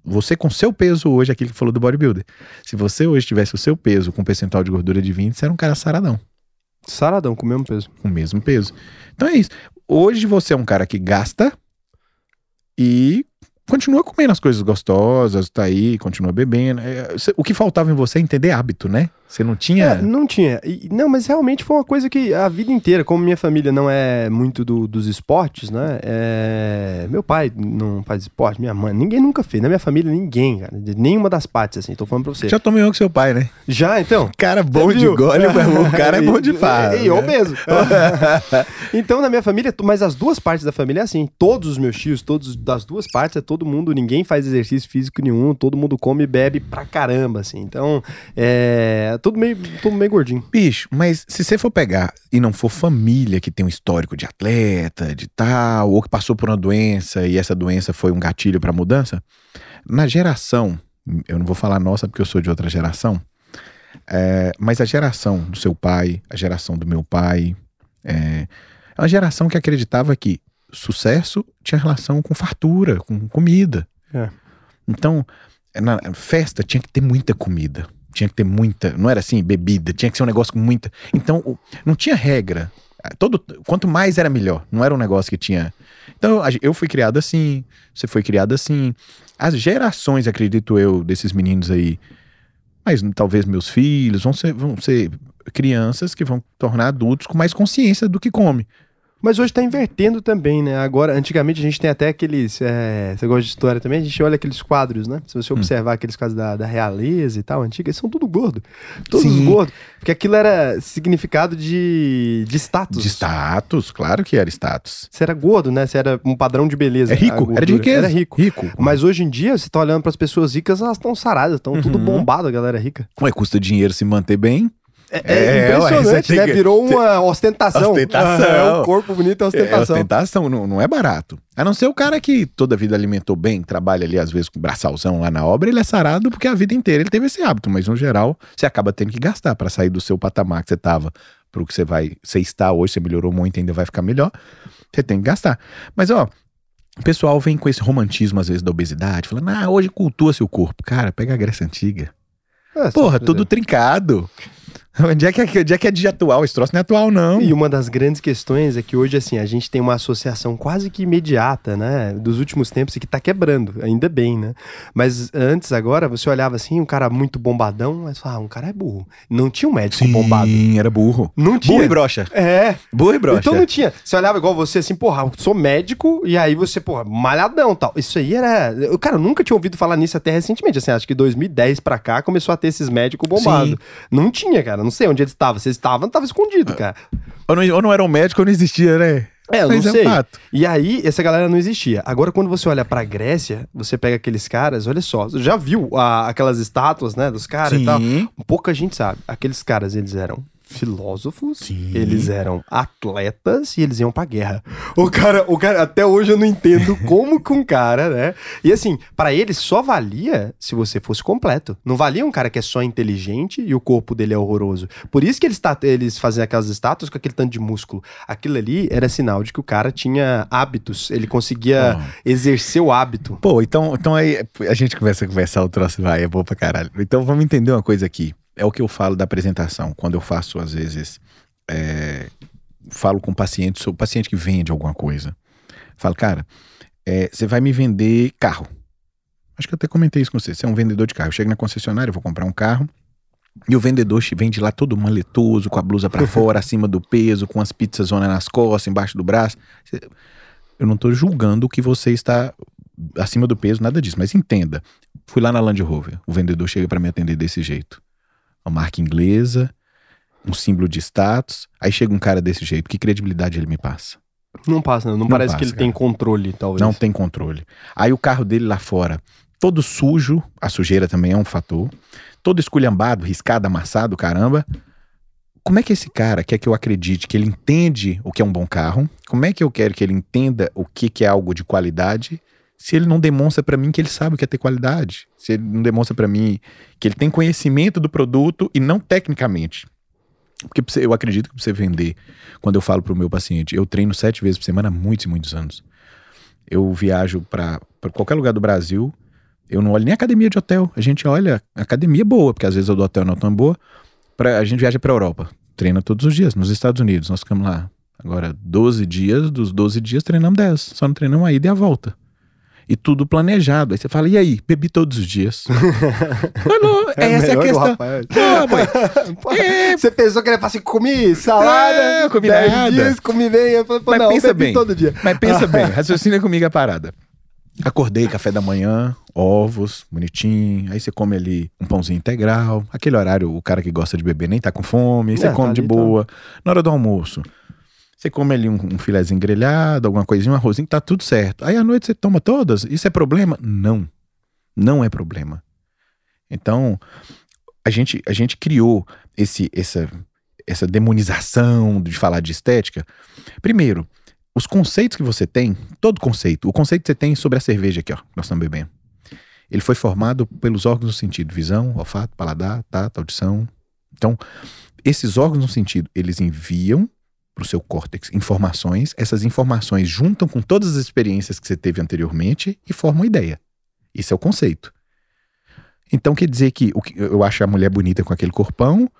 Você com seu peso hoje, aquilo que falou do bodybuilder. Se você hoje tivesse o seu peso com um percentual de gordura de 20, você era um cara saradão, Saradão, com o mesmo peso. com o mesmo peso. Então é isso. Hoje você é um cara que gasta e continua comendo as coisas gostosas, tá aí, continua bebendo. É, o que faltava em você é entender hábito, né? Você não tinha. É, não tinha. E- não, mas realmente foi uma coisa que a vida inteira, como minha família não é muito do- dos esportes, né? é, Meu pai não faz esporte, minha mãe, ninguém nunca fez. Na minha família, ninguém, cara. De nenhuma das partes, assim. Tô falando pra você. Já, Já tomei um com seu pai, né? então. [LAUGHS] Cara bom de gole, o cara é bom de farra. [LAUGHS] E, e obeso. [LAUGHS] então, na minha família, mas as duas partes da família é assim. Todos os meus tios, todos das duas partes, é todo mundo, ninguém faz exercício físico nenhum, todo mundo come e bebe pra caramba, assim. Então, é. Tudo meio, tudo meio gordinho. Bicho, mas se você for pegar e não for família que tem um histórico de atleta, de tal, ou que passou por uma doença e essa doença foi um gatilho pra mudança, na geração, eu não vou falar nossa porque eu sou de outra geração, é, mas a geração do seu pai, a geração do meu pai, é, é uma geração que acreditava que sucesso tinha relação com fartura, com comida. É. Então, na festa tinha que ter muita comida. Tinha que ter muita, não era assim, bebida, tinha que ser um negócio com muita. Então, não tinha regra. Todo, quanto mais era melhor, não era um negócio que tinha. Então, eu fui criado assim, você foi criado assim. As gerações, acredito eu, desses meninos aí, mas talvez meus filhos, vão ser, vão ser crianças que vão tornar adultos com mais consciência do que come. Mas hoje tá invertendo também, né? Agora, antigamente a gente tem até aqueles. é, você gosta de história também? A gente olha aqueles quadros, né? Se Hum. você observar aqueles quadros da, da realeza e tal, antiga, eles são tudo gordo. Todos Sim. gordos. Porque aquilo era significado de, de status. De status, claro que era status. Você era gordo, né? Você era um padrão de beleza. É rico, era de riqueza. Era rico. Rico. Mas hoje em dia, você tá olhando pras pessoas ricas, elas estão saradas, estão tudo Uhum. bombado, a galera rica. Ué, custa dinheiro se manter bem. É, É, é ué, impressionante, né? que- Virou uma ostentação. Ostentação. É, um corpo bonito é É ostentação. ostentação, não, não é barato. A não ser o cara que toda a vida alimentou bem, trabalha ali às vezes com braçalzão lá na obra, ele é sarado porque a vida inteira ele teve esse hábito, mas no geral você acaba tendo que gastar para sair do seu patamar que você tava pro que você vai, você está hoje, você melhorou muito, ainda vai ficar melhor. Você tem que gastar. Mas ó, o pessoal vem com esse romantismo às vezes da obesidade, falando: "Ah, hoje cultua-se o corpo". Cara, pega a Grécia antiga. É, Porra, tudo trincado. [LAUGHS] Onde é, que é, onde é que é de atual? Esse troço não é atual, não. E uma das grandes questões é que hoje, assim, a gente tem uma associação quase que imediata, né? Dos últimos tempos e que tá quebrando, ainda bem, né? Mas antes, agora, você olhava assim, um cara muito bombadão, mas falava, ah, um cara é burro. Não tinha um médico bombado. Sim, era burro. Não tinha. Burro e brocha. É. Burro e brocha. Então não tinha. Você olhava igual você assim, porra, eu sou médico, e aí você, porra, malhadão tal. Isso aí era. Eu, cara, eu nunca tinha ouvido falar nisso até recentemente. Assim, acho que 2010 pra cá começou a ter esses médicos bombados. Sim. Não tinha, cara. Não sei onde eles estavam. Vocês estavam, tava escondido, cara. Ou não, ou não era um médico ou não existia, né? É, eu não é sei. E aí, essa galera não existia. Agora, quando você olha pra Grécia, você pega aqueles caras, olha só, você já viu a- aquelas estátuas, né, dos caras e tal? Pouca gente sabe. Aqueles caras, eles eram filósofos, Sim. eles eram atletas e eles iam pra guerra. O cara, o cara, até hoje eu não entendo [LAUGHS] como que um cara, né? E assim, para eles só valia se você fosse completo. Não valia um cara que é só inteligente e o corpo dele é horroroso. Por isso que eles, tá, eles faziam aquelas estátuas com aquele tanto de músculo. Aquilo ali era sinal de que o cara tinha hábitos, ele conseguia Ah. exercer o hábito. Pô, então, então aí a gente começa a conversar, o troço vai, é bom pra caralho. Então vamos entender uma coisa aqui. É o que eu falo da apresentação. Quando eu faço, às vezes, é, falo com pacientes, o paciente que vende alguma coisa. Falo, cara, é, você vai me vender carro. Acho que eu até comentei isso com você. Você é um vendedor de carro. Eu chego na concessionária, eu vou comprar um carro. E o vendedor vende lá todo maletoso, com a blusa pra [LAUGHS] fora, acima do peso, com as pizzas zona nas costas, embaixo do braço. Eu não tô julgando que você está acima do peso, nada disso, mas entenda. Fui lá na Land Rover, o vendedor chega pra me atender desse jeito. Uma marca inglesa, um símbolo de status, aí chega um cara desse jeito, que credibilidade ele me passa? Não passa, não, não parece que passa, ele tem cara. controle, talvez. Não tem controle. Aí o carro dele lá fora, todo sujo, a sujeira também é um fator, todo esculhambado, riscado, amassado, caramba. Como é que esse cara quer que eu acredite que ele entende o que é um bom carro? Como é que eu quero que ele entenda o que, que é algo de qualidade? Se ele não demonstra pra mim que ele sabe o que é ter qualidade, se ele não demonstra pra mim que ele tem conhecimento do produto e não tecnicamente. Porque eu acredito que pra você vender, quando eu falo pro meu paciente, eu treino sete vezes por semana há muitos e muitos anos. Eu viajo pra qualquer lugar do Brasil, eu não olho nem academia de hotel. A gente olha academia boa, porque às vezes a do hotel não é tão boa. Pra, a gente viaja pra Europa, treina todos os dias, nos Estados Unidos. Nós ficamos lá. Agora, 12 dias, dos 12 dias treinamos 10. Só não treinamos a ida e a volta. E tudo planejado. Aí você fala, e aí? Bebi todos os dias. [LAUGHS] Falou, essa é a questão. Pô, [LAUGHS] É. Você pensou que ele ia falar assim, comi salada, É, comi 10 nada. dias, comi bem. Eu falei, Mas não, pensa bem. todo dia. Mas pensa bem, [LAUGHS] raciocina comigo a parada. Acordei, café da manhã, ovos, bonitinho. Aí você come ali um pãozinho integral. Aquele horário, o cara que gosta de beber nem tá com fome. Aí você É, tá come de ali, boa. Na hora do almoço, você come ali um, um filezinho grelhado, alguma coisinha, um arrozinho, tá tudo certo. Aí à noite você toma todas. Isso é problema? Não. Não é problema. Então, a gente, a gente criou esse, essa, essa demonização de falar de estética. Primeiro, os conceitos que você tem, todo conceito, o conceito que você tem sobre a cerveja aqui, ó, nós estamos bebendo, ele foi formado pelos órgãos do sentido, visão, olfato, paladar, tato, audição. Então, esses órgãos no sentido, eles enviam para o seu córtex informações, essas informações juntam com todas as experiências que você teve anteriormente e formam ideia. Isso é o conceito. Então quer dizer que, o que eu acho a mulher bonita com aquele corpão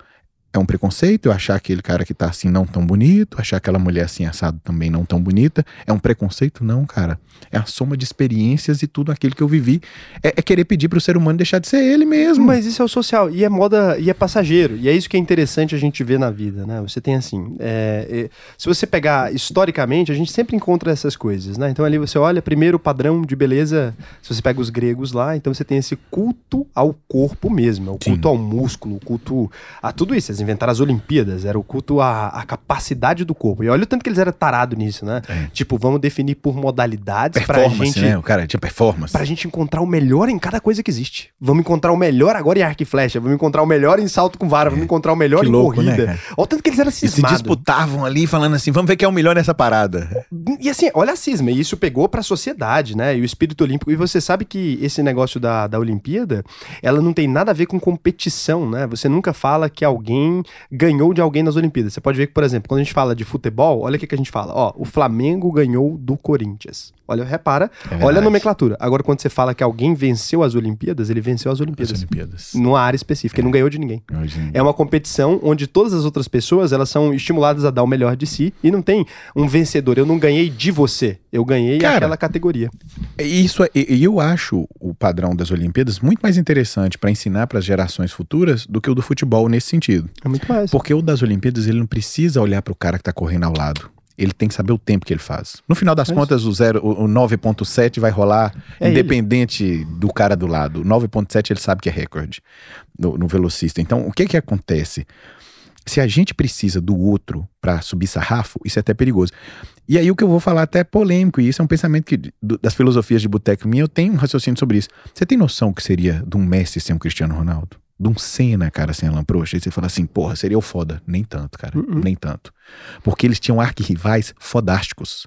é um preconceito, eu achar aquele cara que tá assim não tão bonito, achar aquela mulher assim assado também não tão bonita, é um preconceito? Não, cara. É a soma de experiências e tudo aquilo que eu vivi. É, é querer pedir pro ser humano deixar de ser ele mesmo. Mas isso é o social, e é moda, e é passageiro, e é isso que é interessante a gente ver na vida, né? Você tem assim, é, é, se você pegar historicamente, a gente sempre encontra essas coisas, né? Então ali você olha primeiro o padrão de beleza, se você pega os gregos lá, então você tem esse culto ao corpo mesmo, é o Sim. culto ao músculo, o culto a tudo isso. Inventaram as Olimpíadas, era o culto à, à capacidade do corpo. E olha o tanto que eles eram tarados nisso, né? É. Tipo, vamos definir por modalidades pra gente né? O cara tinha performance. Pra gente encontrar o melhor em cada coisa que existe. Vamos encontrar o melhor agora em arco e flecha, vamos encontrar o melhor em salto com vara, vamos encontrar o melhor Que em louco, né, corrida. cara? Olha o tanto que eles eram E se cismados. disputavam ali, falando assim, vamos ver quem é o melhor nessa parada. E assim, olha a cisma, e isso pegou pra sociedade, né? E o espírito olímpico. E você sabe que esse negócio da, da Olimpíada, ela não tem nada a ver com competição, né? Você nunca fala que alguém ganhou de alguém nas Olimpíadas. Você pode ver que, por exemplo, quando a gente fala de futebol, olha o que, que a gente fala. Ó, o Flamengo ganhou do Corinthians. Olha, repara, É olha a nomenclatura. Agora, quando você fala que alguém venceu as Olimpíadas, ele venceu as As Olimpíadas. Olimpíadas. Numa área específica, ele não ganhou de ninguém. É uma competição onde todas as outras pessoas elas são estimuladas a dar o melhor de si e não tem um vencedor. Eu não ganhei de você, eu ganhei Cara, aquela categoria. Isso é, e e eu acho o padrão das Olimpíadas muito mais interessante para ensinar para as gerações futuras do que o do futebol nesse sentido. É muito mais. Porque o das Olimpíadas ele não precisa olhar para o cara que tá correndo ao lado. Ele tem que saber o tempo que ele faz. No final das É contas, o, zero, o, o 9.7 vai rolar É independente do cara do lado. O 9.7 ele sabe que é recorde no, no velocista. Então, o que que acontece? Se a gente precisa do outro para subir sarrafo, isso é até perigoso. E aí o que eu vou falar até é polêmico, e isso é um pensamento que do- das filosofias de boteco minha, eu tenho um raciocínio sobre isso. Você tem noção que seria de um Messi ser um Cristiano Ronaldo? De um Senna, cara, sem Alan Prost, aí você fala assim, porra, seria o foda. Nem tanto, cara, Uh-uh. nem tanto. Porque eles tinham arquirrivais fodásticos.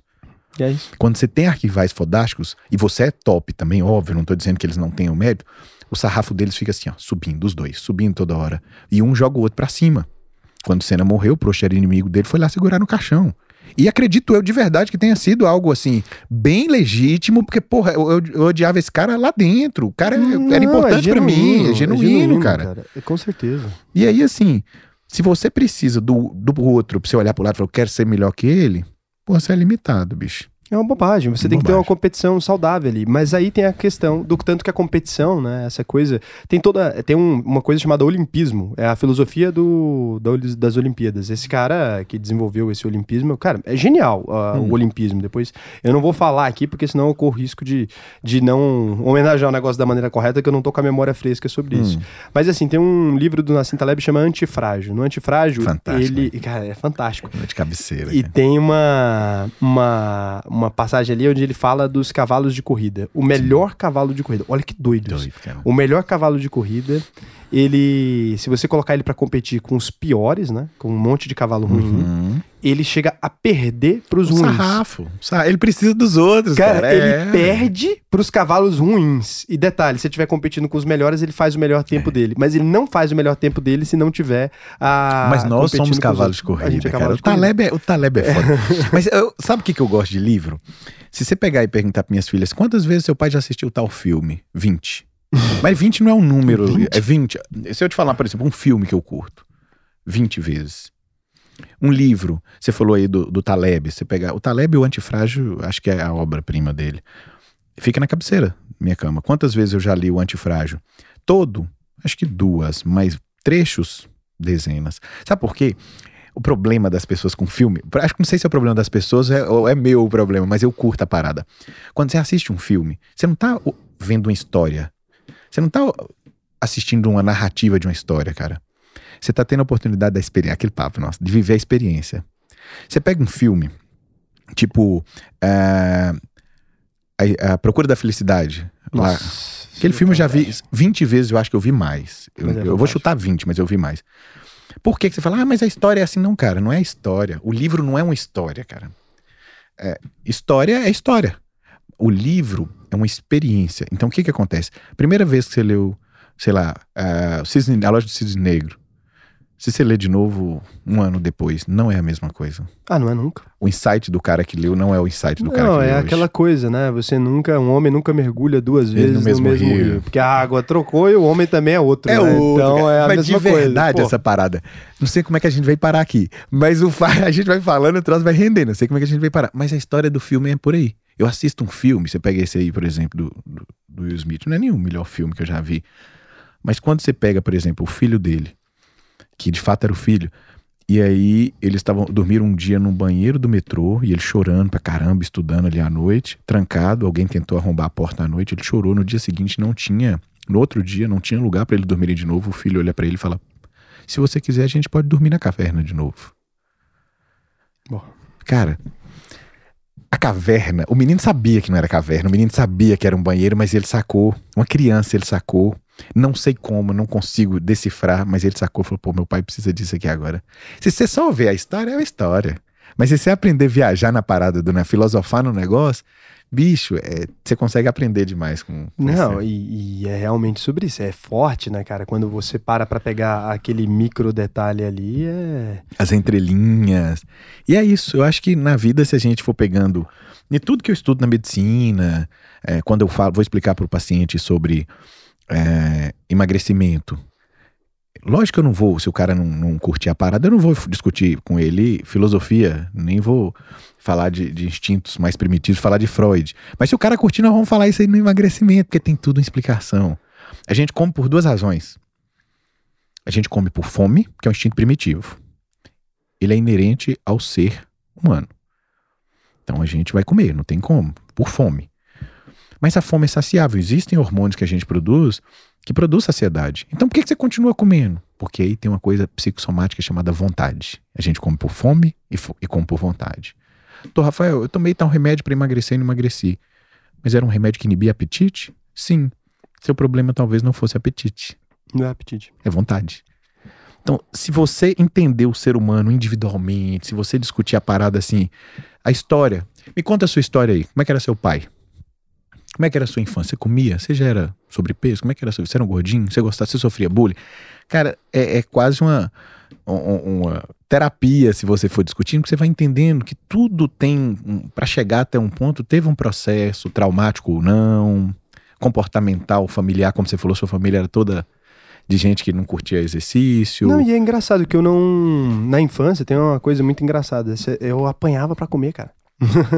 E isso. Quando você tem arquivais fodásticos, e você é top também, óbvio, não tô dizendo que eles não tenham mérito, o sarrafo deles fica assim, ó, subindo, os dois, subindo toda hora. E um joga o outro pra cima. Quando o Senna morreu, o Prost era inimigo dele, foi lá segurar no caixão. E acredito eu de verdade que tenha sido algo assim, bem legítimo, porque, porra, eu, eu- eu odiava esse cara lá dentro. O cara Não, era importante é pra mim, é genuíno, genuíno, cara. É, Com certeza. E aí, assim, se você precisa do, do outro pra você olhar pro lado e falar, eu quero ser melhor que ele, pô, você é limitado, bicho. É uma bobagem. Você tem que ter uma Bobagem. competição saudável ali. Mas aí tem a questão do tanto que a competição, né? Essa coisa. Tem toda. Tem um- uma coisa chamada olimpismo. É a filosofia do, das Olimpíadas. Esse cara que desenvolveu esse olimpismo, cara, é genial ah, Hum. o olimpismo. Depois, eu não vou falar aqui, porque senão eu corro risco de, de não homenagear o negócio da maneira correta, que eu não tô com a memória fresca sobre isso. Hum. Mas assim, tem um livro do Nassim Taleb que chama Antifrágil. No Antifrágil, Fantástico, ele. [LAUGHS] Cara, é fantástico. De cabeceira. E cara. tem uma, uma, uma passagem ali onde ele fala dos cavalos de corrida. O melhor cavalo de corrida. Olha que doido. Doido. O melhor cavalo de corrida, ele. Se você colocar ele pra competir com os piores, né? Com um monte de cavalo ruim, Uhum. Ele chega a perder pros O ruins. sarrafo. Sa- Ele precisa dos outros, Cara, cara. ele é. perde pros cavalos ruins. E detalhe, se ele estiver competindo com os melhores, ele faz o melhor tempo dele. Mas ele não faz o melhor tempo dele se não tiver a. Mas nós somos cavalos de. A gente corrida, é cara. cavalo O de corrida. Taleb, é, o Taleb é foda. [LAUGHS] Mas eu- sabe o que, que eu gosto de livro? Se você pegar e perguntar para minhas filhas, quantas vezes seu pai já assistiu tal filme? 20. Mas 20 não é um número, [LAUGHS] 20? é 20. Se eu te falar, por exemplo, um filme que eu curto, 20 vezes. Um livro, você falou aí do, do Taleb, você pegar. O Taleb, o Antifrágil, acho que é a obra-prima dele. Fica na cabeceira minha cama. Quantas vezes eu já li o Antifrágil? Todo, acho que duas, mas trechos, dezenas. Sabe por quê? O problema das pessoas com filme, acho que não sei se é o problema das pessoas é- ou é meu o problema, mas eu curto a parada. Quando você assiste um filme, você não tá vendo uma história. Você não tá assistindo uma narrativa de uma história, cara. Você tá tendo a oportunidade da experiência, aquele papo, nossa, de viver a experiência. Você pega um filme, tipo, ah, a, a Procura da Felicidade. Lá, Nossa, Aquele filme eu já vi 20 vezes, eu acho que eu vi mais. Eu, é eu vou chutar 20, mas eu vi mais. Por que, que você fala, ah, mas a história é assim? Não, cara, não é história. O livro não é uma história, cara. É, história é história. O livro é uma experiência. Então o que que acontece? Primeira vez que você leu, sei lá, o Cisne- a loja do Cisne Negro. Se você lê de novo um ano depois, não é a mesma coisa. Ah, não é nunca. O insight do cara que leu não é o insight do cara Não, que é leu. hoje. aquela coisa, né? Você nunca, um homem nunca mergulha duas Ele vezes no mesmo rio. Porque a água trocou e o homem também é outro. É né? outro, Então cara. é a mas mesma de verdade coisa. Essa parada. Não sei como é que a gente vai parar aqui. Mas o [LAUGHS] a gente vai falando, o troço vai rendendo. Não sei como é que a gente vai parar. Mas a história do filme é por aí. Eu assisto um filme, você pega esse aí, por exemplo, do, do, do Will Smith. Não é nenhum melhor filme que eu já vi. Mas quando você pega, por exemplo, o filho dele, que de fato era o filho, e aí eles estavam dormiram um dia no banheiro do metrô, e ele chorando pra caramba, estudando ali à noite, trancado, alguém tentou arrombar a porta à noite, ele chorou, no dia seguinte não tinha, no outro dia não tinha lugar pra ele dormir de novo, o filho olha pra ele e fala: "Se você quiser, a gente pode dormir na caverna de novo". Bom. Cara, a caverna, o menino sabia que não era caverna, o menino sabia que era um banheiro, mas ele sacou. Uma criança ele sacou. Não sei como, não consigo decifrar, mas ele sacou e falou: pô, meu pai precisa disso aqui agora. Se você só ver a história, é uma história. Mas se você aprender a viajar na parada do né, filosofar no negócio, bicho, é, você consegue aprender demais com, com Não, isso. e, e é realmente sobre isso. É forte, né, cara? Quando você para pra pegar aquele micro detalhe ali, é. as entrelinhas. E é isso. Eu acho que na vida, se a gente for pegando. E tudo que eu estudo na medicina, é, quando eu falo, vou explicar para o paciente sobre é, emagrecimento. Lógico que eu não vou, se o cara não, não curtir a parada, eu não vou discutir com ele filosofia, nem vou falar de, de instintos mais primitivos, falar de Freud. Mas se o cara curtir, nós vamos falar isso aí no emagrecimento, porque tem tudo em explicação. A gente come por duas razões. A gente come por fome, que é um instinto primitivo ele é inerente ao ser humano. Então a gente vai comer, não tem como, por fome. Mas a fome é saciável. Existem hormônios que a gente produz que produz saciedade. Então por que que você continua comendo? Porque aí tem uma coisa psicossomática chamada vontade. A gente come por fome e, fo- e come por vontade. Tô, Rafael, eu tomei tal remédio para emagrecer e não emagreci. Mas era um remédio que inibia apetite? Sim. Seu problema talvez não fosse apetite. Não é apetite. É vontade. Então, se você entender o ser humano individualmente, se você discutir a parada assim, a história. Me conta a sua história aí. Como é que era seu pai? Como é que era a sua infância? Você comia? Você já era sobrepeso? Como é que era? Você era um gordinho? Você gostava? Você sofria bullying? Cara, é, é quase uma, uma terapia, se você for discutindo, que você vai entendendo que tudo tem, para chegar até um ponto, teve um processo traumático ou não, comportamental, familiar, como você falou, sua família era toda de gente que não curtia exercício. Não, e é engraçado que eu não. Na infância tem uma coisa muito engraçada. Eu apanhava para comer, cara.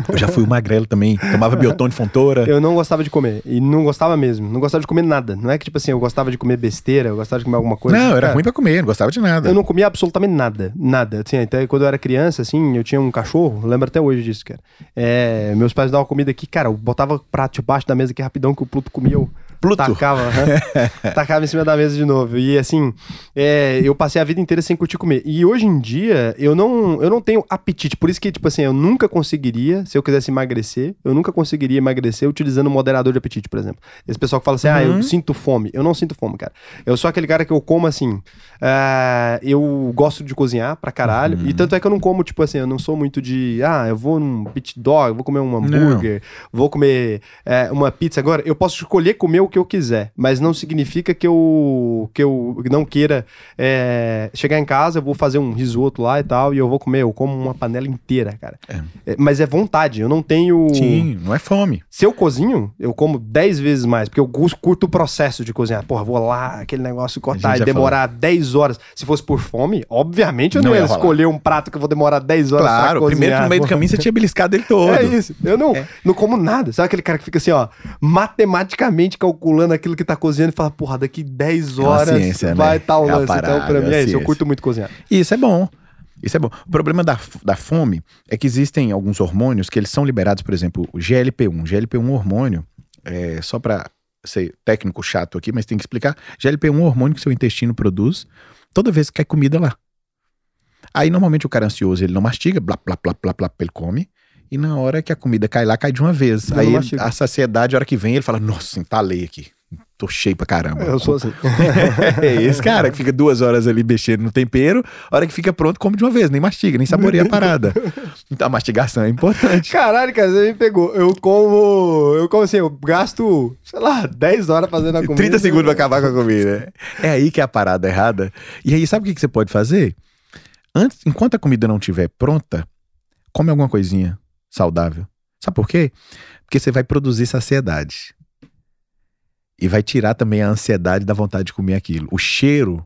Eu já fui o magrelo também, tomava biotão de fontoura. Eu não gostava de comer, e não gostava mesmo, não gostava de comer nada. Não é que, tipo assim, eu gostava de comer besteira, eu gostava de comer alguma coisa. Não, era cara, ruim pra comer, não gostava de nada. Eu não comia absolutamente nada, nada. Assim, até quando eu era criança, assim, eu tinha um cachorro, lembro até hoje disso, cara. É, meus pais davam comida aqui, cara, eu botava prato debaixo da mesa aqui rapidão que o Pluto comia, eu Pluto. Tacava, [LAUGHS] tacava em cima da mesa de novo. E assim, é, eu passei a vida inteira sem curtir comer. E hoje em dia, eu não, eu não tenho apetite. Por isso que, tipo assim, eu nunca conseguiria, se eu quisesse emagrecer, eu nunca conseguiria emagrecer utilizando um moderador de apetite, por exemplo. Esse pessoal que fala assim, uhum. ah, eu uhum. sinto fome. Eu não sinto fome, cara. Eu sou aquele cara que eu como assim. Uh, eu gosto de cozinhar pra caralho. Uhum. E tanto é que eu não como, tipo assim, eu não sou muito de, ah, eu vou num pit dog, vou comer um hambúrguer, não. vou comer é, uma pizza. Agora, eu posso escolher comer o que eu quiser, mas não significa que eu, que eu não queira é, chegar em casa, eu vou fazer um risoto lá e tal, e eu vou comer, eu como uma panela inteira, cara. É. É, mas é vontade, eu não tenho. Sim, não é fome. Se eu cozinho, eu como 10 vezes mais, porque eu curto o processo de cozinhar. Porra, vou lá, aquele negócio cortar e demorar 10 horas. Se fosse por fome, obviamente eu não, não ia, escolher um prato que eu vou demorar 10 horas claro, pra cozinhar. primeiro no meio do caminho você tinha beliscado ele [LAUGHS] todo. É isso. Eu não, é. não como nada. Sabe aquele cara que fica assim, ó, matematicamente calculando aquilo que tá cozinhando e fala, porra, daqui 10 horas ciência, vai né? tal é lance. Parada, então, pra mim é, é isso. Eu curto muito cozinhar. Isso é bom. Isso é bom. O problema da, da fome é que existem alguns hormônios que eles são liberados, por exemplo, o GLP-1. GLP-1 é um hormônio, é, só para ser técnico chato aqui, mas tem que explicar. GLP-1 é um hormônio que seu intestino produz toda vez que quer comida lá. Aí, normalmente, o cara ansioso, ele não mastiga, blá, blá, blá, blá, blá, ele come. E na hora que a comida cai lá, cai de uma vez. Eu Aí, a saciedade, a hora que vem, ele fala, nossa, entalei aqui tô cheio pra caramba. Eu sou assim. [LAUGHS] é esse cara que fica duas horas ali mexendo no tempero, a hora que fica pronto, come de uma vez, nem mastiga, nem saboreia a parada. [LAUGHS] Então a mastigação é importante. Caralho, cara, você me pegou. Eu como. Eu como assim, eu gasto, sei lá, 10 horas fazendo a comida. 30 segundos pra acabar com a comida. É aí que é a parada errada. E aí, sabe o que, que você pode fazer? Antes, enquanto a comida não estiver pronta, come alguma coisinha saudável. Sabe por quê? Porque você vai produzir saciedade. E vai tirar também a ansiedade da vontade de comer aquilo. O cheiro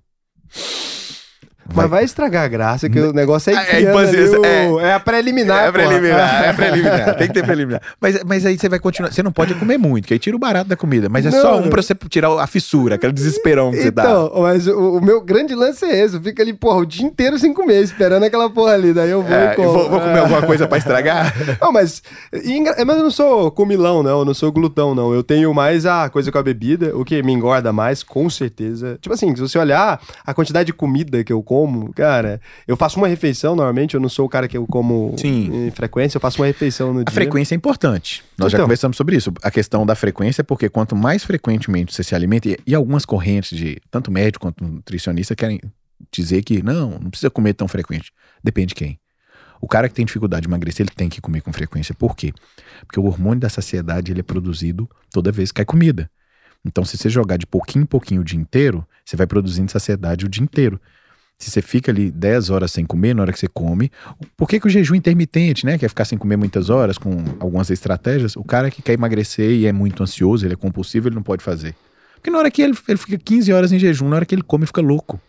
Vai... Mas vai estragar a graça, que o negócio é, é, é, é, é a preliminar. É preliminar, é preliminar. [LAUGHS] Tem que ter preliminar. Mas, mas aí você vai continuar. Você não pode comer muito, que aí tira o barato da comida. Mas é não, só um pra você tirar a fissura, aquele desesperão que então, você dá. Então, mas o, o, meu grande lance é esse. Eu fico ali, porra, o dia inteiro sem comer, esperando aquela porra ali. Daí eu vou é, e como. Vou, vou, comer alguma coisa pra estragar? [LAUGHS] não, mas. Mas eu não sou comilão, não. Eu não sou glutão, não. Eu tenho mais a coisa com a bebida, o que me engorda mais, com certeza. Tipo assim, se você olhar a quantidade de comida que eu como, cara eu faço uma refeição, normalmente, eu não sou o cara que eu como Sim. em frequência, eu faço uma refeição no a dia. A frequência é importante. Nós então. já conversamos sobre isso. A questão da frequência é porque quanto mais frequentemente você se alimenta, e, e algumas correntes de tanto médico quanto nutricionista querem dizer que não, não precisa comer tão frequente. Depende de quem. O cara que tem dificuldade de emagrecer, ele tem que comer com frequência. Por quê? Porque o hormônio da saciedade ele é produzido toda vez que cai comida. Então, se você jogar de pouquinho em pouquinho o dia inteiro, você vai produzindo saciedade o dia inteiro se você fica ali 10 horas sem comer na hora que você come, por que, que o jejum intermitente, né, quer ficar sem comer muitas horas com algumas estratégias, o cara que quer emagrecer e é muito ansioso, ele é compulsivo, ele não pode fazer. Porque na hora que ele, ele fica 15 horas em jejum, na hora que ele come, fica louco.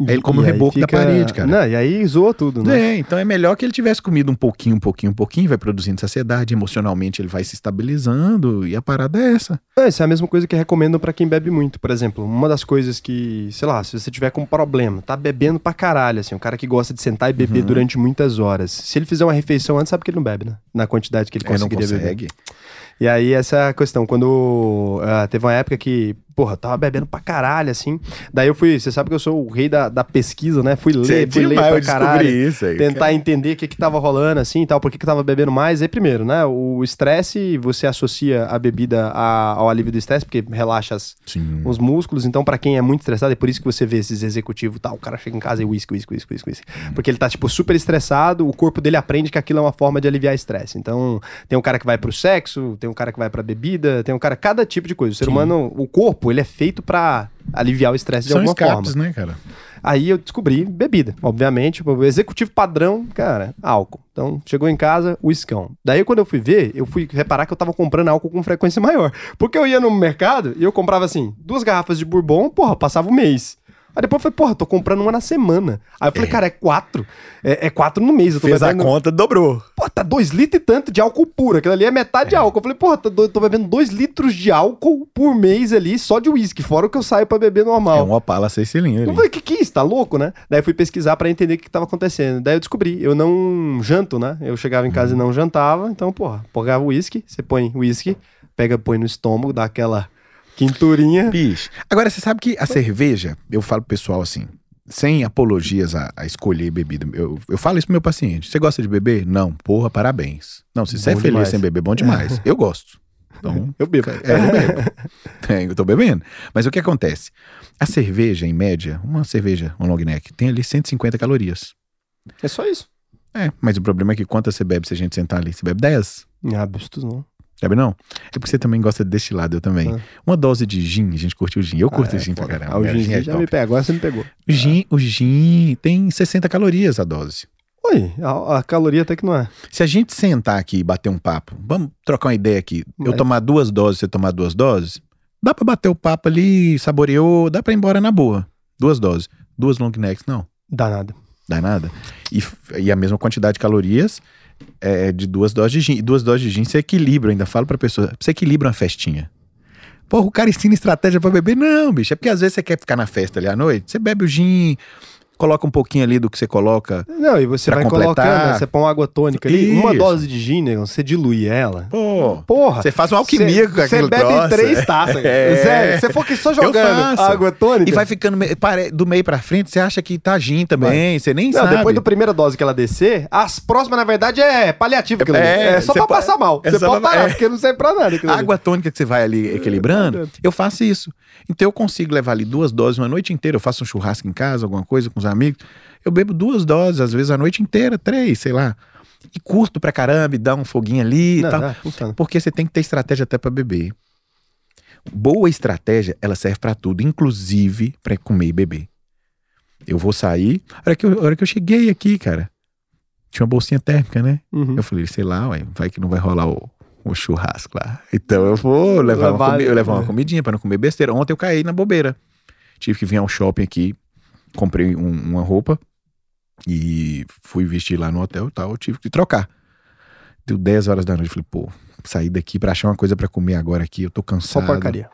Ele come o reboco fica... da parede, cara. Não, e aí zoa tudo, né? É, então é melhor que ele tivesse comido um pouquinho, um pouquinho, um pouquinho, vai produzindo saciedade, emocionalmente ele vai se estabilizando e a parada é essa. É, isso é a mesma coisa que recomendam para quem bebe muito. Por exemplo, uma das coisas que, sei lá, se você tiver com um problema, tá bebendo pra caralho, assim, um cara que gosta de sentar e beber uhum. durante muitas horas. Se ele fizer uma refeição antes, sabe que ele não bebe, né? Na quantidade que ele conseguiria é, não consegue. beber. E aí essa questão, quando uh, teve uma época que porra, tava bebendo pra caralho, assim. Daí eu fui, você sabe que eu sou o rei da, da pesquisa, né? Fui Cê ler, fui ler pra caralho. isso aí. Tentar entender o que que tava rolando, assim, e tal, por que que tava bebendo mais. Aí, primeiro, né, o estresse, você associa a bebida a- ao alívio do estresse, porque relaxa as- os músculos. Então, pra quem é muito estressado, é por isso que você vê esses executivos, tal, o cara chega em casa e uísque, uísque, uísque, uísque, uísque. Porque ele tá, tipo, super estressado, o corpo dele aprende que aquilo é uma forma de aliviar estresse. Então, tem um cara que vai pro sexo, tem um cara que vai pra bebida, tem um cara, cada tipo de coisa. O ser Sim. humano, o corpo, ele é feito pra aliviar o estresse de alguma forma. escapes, né, cara? Aí eu descobri bebida, obviamente. tipo, O executivo padrão, cara, álcool. Então, chegou em casa, uiscão. Daí, quando eu fui ver, eu fui reparar que eu tava comprando álcool com frequência maior. Porque eu ia no mercado e eu comprava, assim, duas garrafas de bourbon, porra, passava um mês. Aí depois eu falei, porra, tô comprando uma na semana. Aí eu falei, cara, é quatro. É, é quatro no mês. Eu tô Fez a bebendo- conta, dobrou. Pô, tá dois litros e tanto de álcool puro. Aquilo ali é metade de álcool. Eu falei, porra, tô, tô bebendo dois litros de álcool por mês ali, só de uísque, fora o que eu saio pra beber normal. É um Opala seis cilindros Eu falei, que que é isso? Tá louco, né? Daí eu fui pesquisar pra entender o que, que tava acontecendo. Daí eu descobri, eu não janto, né? Eu chegava em casa e não jantava, então, porra, pegava uísque, você põe uísque, pega, põe no estômago, dá aquela quinturinha. Bicho. Agora, você sabe que a cerveja, eu falo pro pessoal assim, sem apologias a, a escolher bebida. Eu, eu falo isso pro meu paciente. Você gosta de beber? Não. Porra, parabéns. Não, se você é feliz demais. sem beber, bom demais. [LAUGHS] Eu gosto. Então, [LAUGHS] Eu bebo. é, eu bebo. [LAUGHS] É, eu tô bebendo. Mas o que acontece? A cerveja, em média, uma cerveja, um long neck, tem ali 150 calorias. É só isso. É, mas o problema é que quantas você bebe se a gente sentar ali? Você bebe 10? Ah, bicho, não. Sabe não? É porque você também gosta de destilado, eu também. Ah. Uma dose de gin, a gente curte o gin. Eu curto Ah, é gin pra caramba. Ah, o cara. gin é já top. me pega, agora você me pegou. O gin, o gin tem 60 calorias a dose. Oi, a, a caloria até que não é. Se a gente sentar aqui e bater um papo, vamos trocar uma ideia aqui. Eu Mas- tomar duas doses, você tomar duas doses, dá pra bater o papo ali, saboreou, dá pra ir embora na boa. Duas doses. Duas long necks, não. Dá nada. Dá nada. E, e a mesma quantidade de calorias é de duas doses de gin. E duas doses de gin você equilibra, ainda falo pra pessoa, você equilibra uma festinha. Porra, o cara ensina estratégia pra beber? Não, bicho. É porque às vezes você quer ficar na festa ali à noite, você bebe o gin, coloca um pouquinho ali do que você coloca. Não, e você vai completar. colocando, né? você põe uma água tônica ali, uma Isso. dose de gin, você dilui ela. Pô, Porra. você faz uma alquimia com Você aquilo bebe troço, três [LAUGHS] é. taças. É. Sério, você for aqui só jogando água tônica. E vai ficando me- do meio pra frente, você acha que tá gin também, você nem Não, sabe. depois da primeira dose que ela descer, as próximas, na verdade, é ali. É, É, só você pra pa- passar mal. é Você pode pra- parar, é. porque não serve pra nada. A água tônica que você vai ali equilibrando, É. eu faço isso. Então eu consigo levar ali duas doses uma noite inteira. Eu faço um churrasco em casa, alguma coisa com os amigos. Eu bebo duas doses, às vezes a noite inteira, três, sei lá. E curto pra caramba, e dá um foguinho ali e Não, tal. não. Porque você tem que ter estratégia até pra beber. Boa estratégia, ela serve pra tudo, inclusive pra comer e beber. Eu vou sair. A hora que eu, hora que eu cheguei aqui, cara, tinha uma bolsinha térmica, né? Uhum. Eu falei, sei lá, ué, vai que não vai rolar o, o churrasco lá. Então eu vou levar, uma, Levar- comi- eu levar uma é. comidinha pra não comer besteira. Ontem eu caí na bobeira. Tive que vir ao shopping aqui, comprei um- uma roupa e fui vestir lá no hotel e tal. Eu tive que trocar. Deu 10 horas da noite. Falei, pô, sair daqui pra achar uma coisa pra comer agora aqui, eu tô Só cansado. porcaria.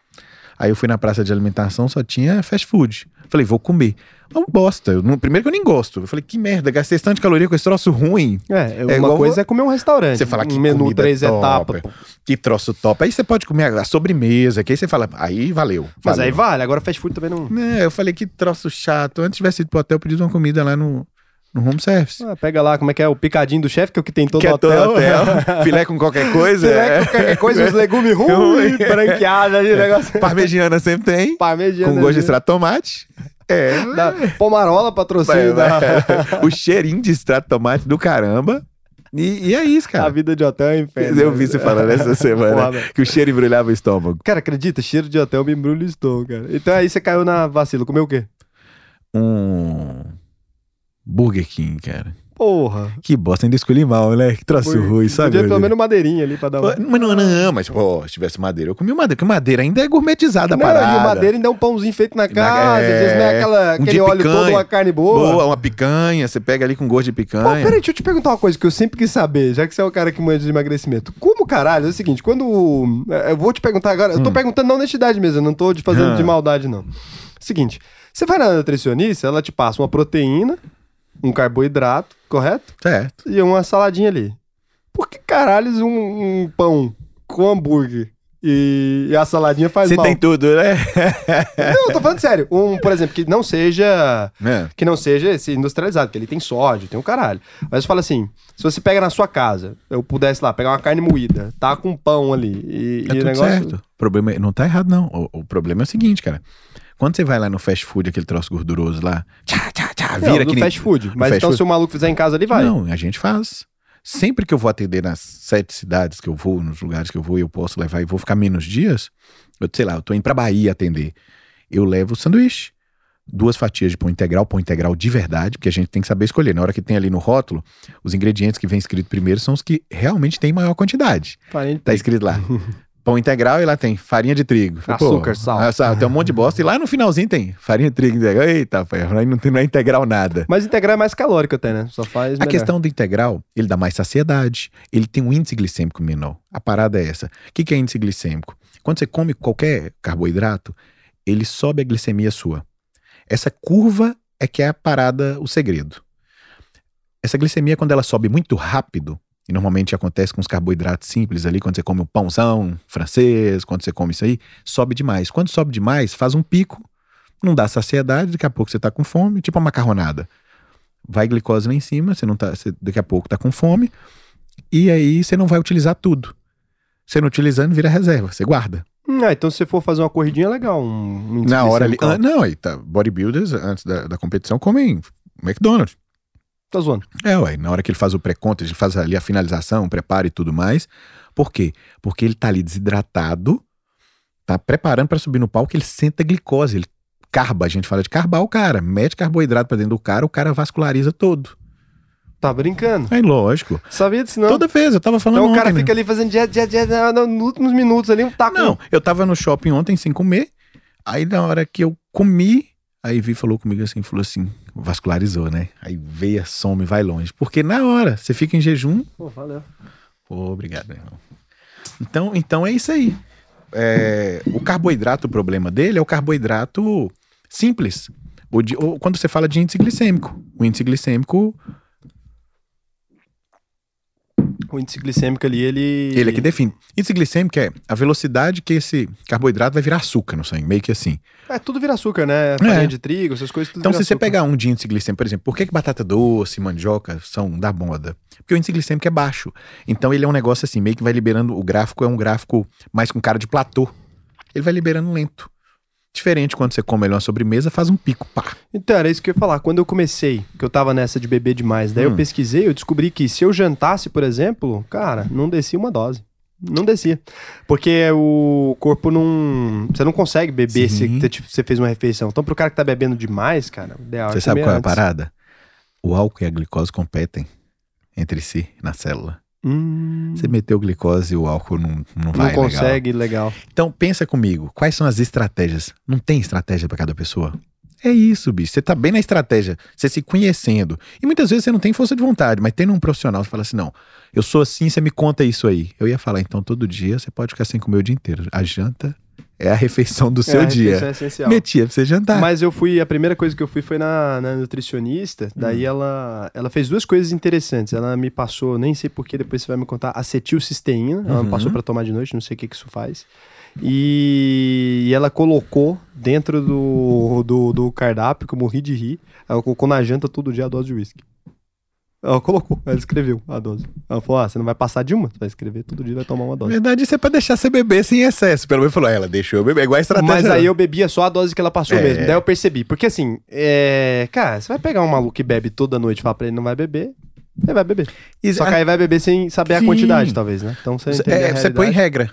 Aí eu fui na praça de alimentação, só tinha fast food. Falei, vou comer. Uma bosta. Eu primeiro que eu nem gosto. Eu falei, que merda, gastei tanto de caloria com esse troço ruim. É, uma igual coisa é comer um restaurante. Você fala que um menu três etapas. Que troço top. Aí você pode comer a sobremesa, que aí você fala, aí valeu. Mas valeu. aí vale, agora fast food também não. É, eu falei, que troço chato. Antes tivesse ido pro hotel, eu pedi uma comida lá no, no home service. Ah, pega lá, como é que é? O picadinho do chefe, que é o que tem em todo que é todo hotel. hotel. Filé com qualquer coisa. Filé é. com qualquer coisa, uns legumes [LAUGHS] ruins, Ruim. branqueados ali, negócio. Parmegiana sempre tem. Parmegiana. com gosto de extrato de tomate. É. Da Pomarola, patrocínio da... [LAUGHS] o cheirinho de extrato de tomate do caramba. E, e é isso, A cara. vida de hotel é inferno. Eu vi você falando essa [LAUGHS] semana velho. que o cheiro embrulhava o estômago. Cara, acredita? Cheiro de hotel me embrulha o estômago, cara. Então aí você caiu na vacila. Comeu o quê? Um Burger King, cara. Porra. Que bosta, ainda escolhi mal, né? Que troço Foi- ruim, sabe? Podia pelo menos madeirinha ali pra dar Pô, uma... Mas não, não, mas pô, se tivesse madeira, eu comi madeira, porque madeira ainda é gourmetizada a Não, parada. e madeira ainda é um pãozinho feito na casa, é, às vezes não é aquela, um aquele óleo picanha. todo, uma carne boa. Boa, uma picanha, você pega ali com gosto de Pô, picanha. peraí, deixa eu te perguntar uma coisa que eu sempre quis saber, já que você é o cara que manja de emagrecimento. Como caralho? É o seguinte, quando. é, Eu vou te perguntar agora. Eu tô perguntando na honestidade mesmo, eu não tô te fazendo Hum. de maldade, não. Seguinte, você vai na nutricionista, ela te passa uma proteína, um carboidrato, correto? Certo. E uma saladinha ali. Por que caralhos um, um pão com hambúrguer E, e a saladinha faz Você mal. tem tudo, né? [LAUGHS] Não, tô falando sério. Um, por exemplo, que não seja. É. Que não seja esse industrializado, porque ele tem sódio, tem o caralho. Mas fala assim: se você pega na sua casa, eu pudesse lá pegar uma carne moída, tá com pão ali. E, Tá e o tudo negócio. certo. O problema é- não tá errado, não. O, o problema é o seguinte, cara. Quando você vai lá no fast food, aquele troço gorduroso lá, tchá, tchá, tchá, Não, vira do que nem- fast food. no Mas fast então, food. se o maluco fizer em casa ali, vai. Não, a gente faz. Sempre que eu vou atender nas sete cidades que eu vou, nos lugares que eu vou, e eu posso levar e vou ficar menos dias, eu sei lá, eu tô indo pra Bahia atender. Eu levo sanduíche. Duas fatias de pão integral, pão integral de verdade, porque a gente tem que saber escolher. Na hora que tem ali no rótulo, os ingredientes que vem escrito primeiro são os que realmente têm maior quantidade. De Tá escrito lá. [LAUGHS] Pão integral e lá tem farinha de trigo. Falei, Açúcar, sal. ah, sal, Tem um monte de bosta. E lá no finalzinho tem farinha de trigo integral. Eita, pai, aí não, tem, não é integral nada. Mas integral é mais calórico até, né? Só faz. A melhor. questão do integral, ele dá mais saciedade, ele tem um índice glicêmico menor. A parada é essa. O que, que é índice glicêmico? Quando você come qualquer carboidrato, ele sobe a glicemia sua. Essa curva é que é a parada, o segredo. Essa glicemia, quando ela sobe muito rápido, e normalmente acontece com os carboidratos simples ali, quando você come um pãozão francês, quando você come isso aí, sobe demais. Quando sobe demais, faz um pico, não dá saciedade, daqui a pouco você tá com fome, tipo uma macarronada vai glicose lá em cima, você não tá, você daqui a pouco tá com fome, e aí você não vai utilizar tudo. Você não utilizando, vira reserva, você guarda. Hum, ah, então se você for fazer uma corridinha, é legal. Um, um Na hora ali. Ah, não, aí tá. Bodybuilders, antes da, da competição, comem McDonald's. Tá zoando. É, ué, na hora que ele faz o pré-conta, ele faz ali a finalização, prepara e tudo mais. Por quê? Porque ele tá ali desidratado, tá preparando para subir no palco, ele senta glicose, ele carba, a gente fala de carbar o cara, mete carboidrato pra dentro do cara, o cara vasculariza todo. Tá brincando. Aí, lógico. Sabia disso não? Toda vez, eu tava falando Então o cara ontem, né? fica ali fazendo dieta, dieta, dieta, no- nos últimos minutos ali, um taco. Não, eu tava no shopping ontem sem comer. Aí na hora que eu comi, aí Vi falou comigo assim, falou assim, vascularizou, né? Aí veio, some, vai longe. Porque na hora, você fica em jejum. Pô, valeu. Pô, obrigado, meu irmão. Então, então é isso aí. É, o carboidrato, o problema dele é o carboidrato simples. De- quando você fala de índice glicêmico. O índice glicêmico, O índice glicêmico ali, ele. ele é que define. Índice glicêmico é a velocidade que esse carboidrato vai virar açúcar no sangue, meio que assim. É, tudo vira açúcar, né? Farinha de trigo, essas coisas, tudo Então, se você açúcar. pegar um de índice glicêmico, por exemplo, por que, que batata doce, mandioca são da moda? Porque o índice glicêmico é baixo. Então, ele é um negócio assim, meio que vai liberando. O gráfico é um gráfico mais com cara de platô. Ele vai liberando lento. Diferente quando você come ele uma sobremesa, faz um pico, pá. Então, era isso que eu ia falar. Quando eu comecei, que eu tava nessa de beber demais, daí Hum. eu pesquisei, eu descobri que se eu jantasse, por exemplo, cara, não descia uma dose. Não descia. Porque o corpo não. Você não consegue beber se Sim. te- você fez uma refeição. Então, pro cara que tá bebendo demais, cara, o ideal Você é sabe qual é a antes. parada? O álcool e a glicose competem entre si na célula. Hum, Você meteu glicose e o álcool não, não não vai legal. consegue, legal. Então, pensa comigo, quais são as estratégias? Não tem estratégia pra cada pessoa? É isso, bicho. Você tá bem na estratégia, você se conhecendo. E muitas vezes você não tem força de vontade, mas tendo um profissional, você fala assim: não, eu sou assim, você me conta isso aí. Eu ia falar, então todo dia você pode ficar sem comer o dia inteiro. A janta é a refeição do seu é, a dia. é essencial. Metia pra você jantar. Mas eu fui, a primeira coisa que eu fui foi na, na nutricionista, Hum. daí ela, ela fez duas coisas interessantes. Ela me passou, nem sei porquê, depois você vai me contar, acetilcisteína, ela me Uhum. passou pra tomar de noite, não sei o que que isso faz. E, e ela colocou dentro do, do, do cardápio, que eu morri de rir, ela colocou na janta todo dia a dose de uísque. Ela colocou, ela escreveu a dose. Ela falou: ah, você não vai passar de uma, você vai escrever todo dia, vai tomar uma Na dose. verdade, isso é pra deixar você beber sem excesso. Pelo menos falou, ela deixou eu beber. É igual a estratégia. Mas aí eu bebia só a dose que ela passou É. mesmo. Daí eu percebi. Porque assim, é... cara, você vai pegar um maluco que bebe toda noite e falar pra ele não vai beber, ele vai beber. Só que aí vai beber sem saber a Sim. quantidade, talvez, né? Então você a é, você põe regra.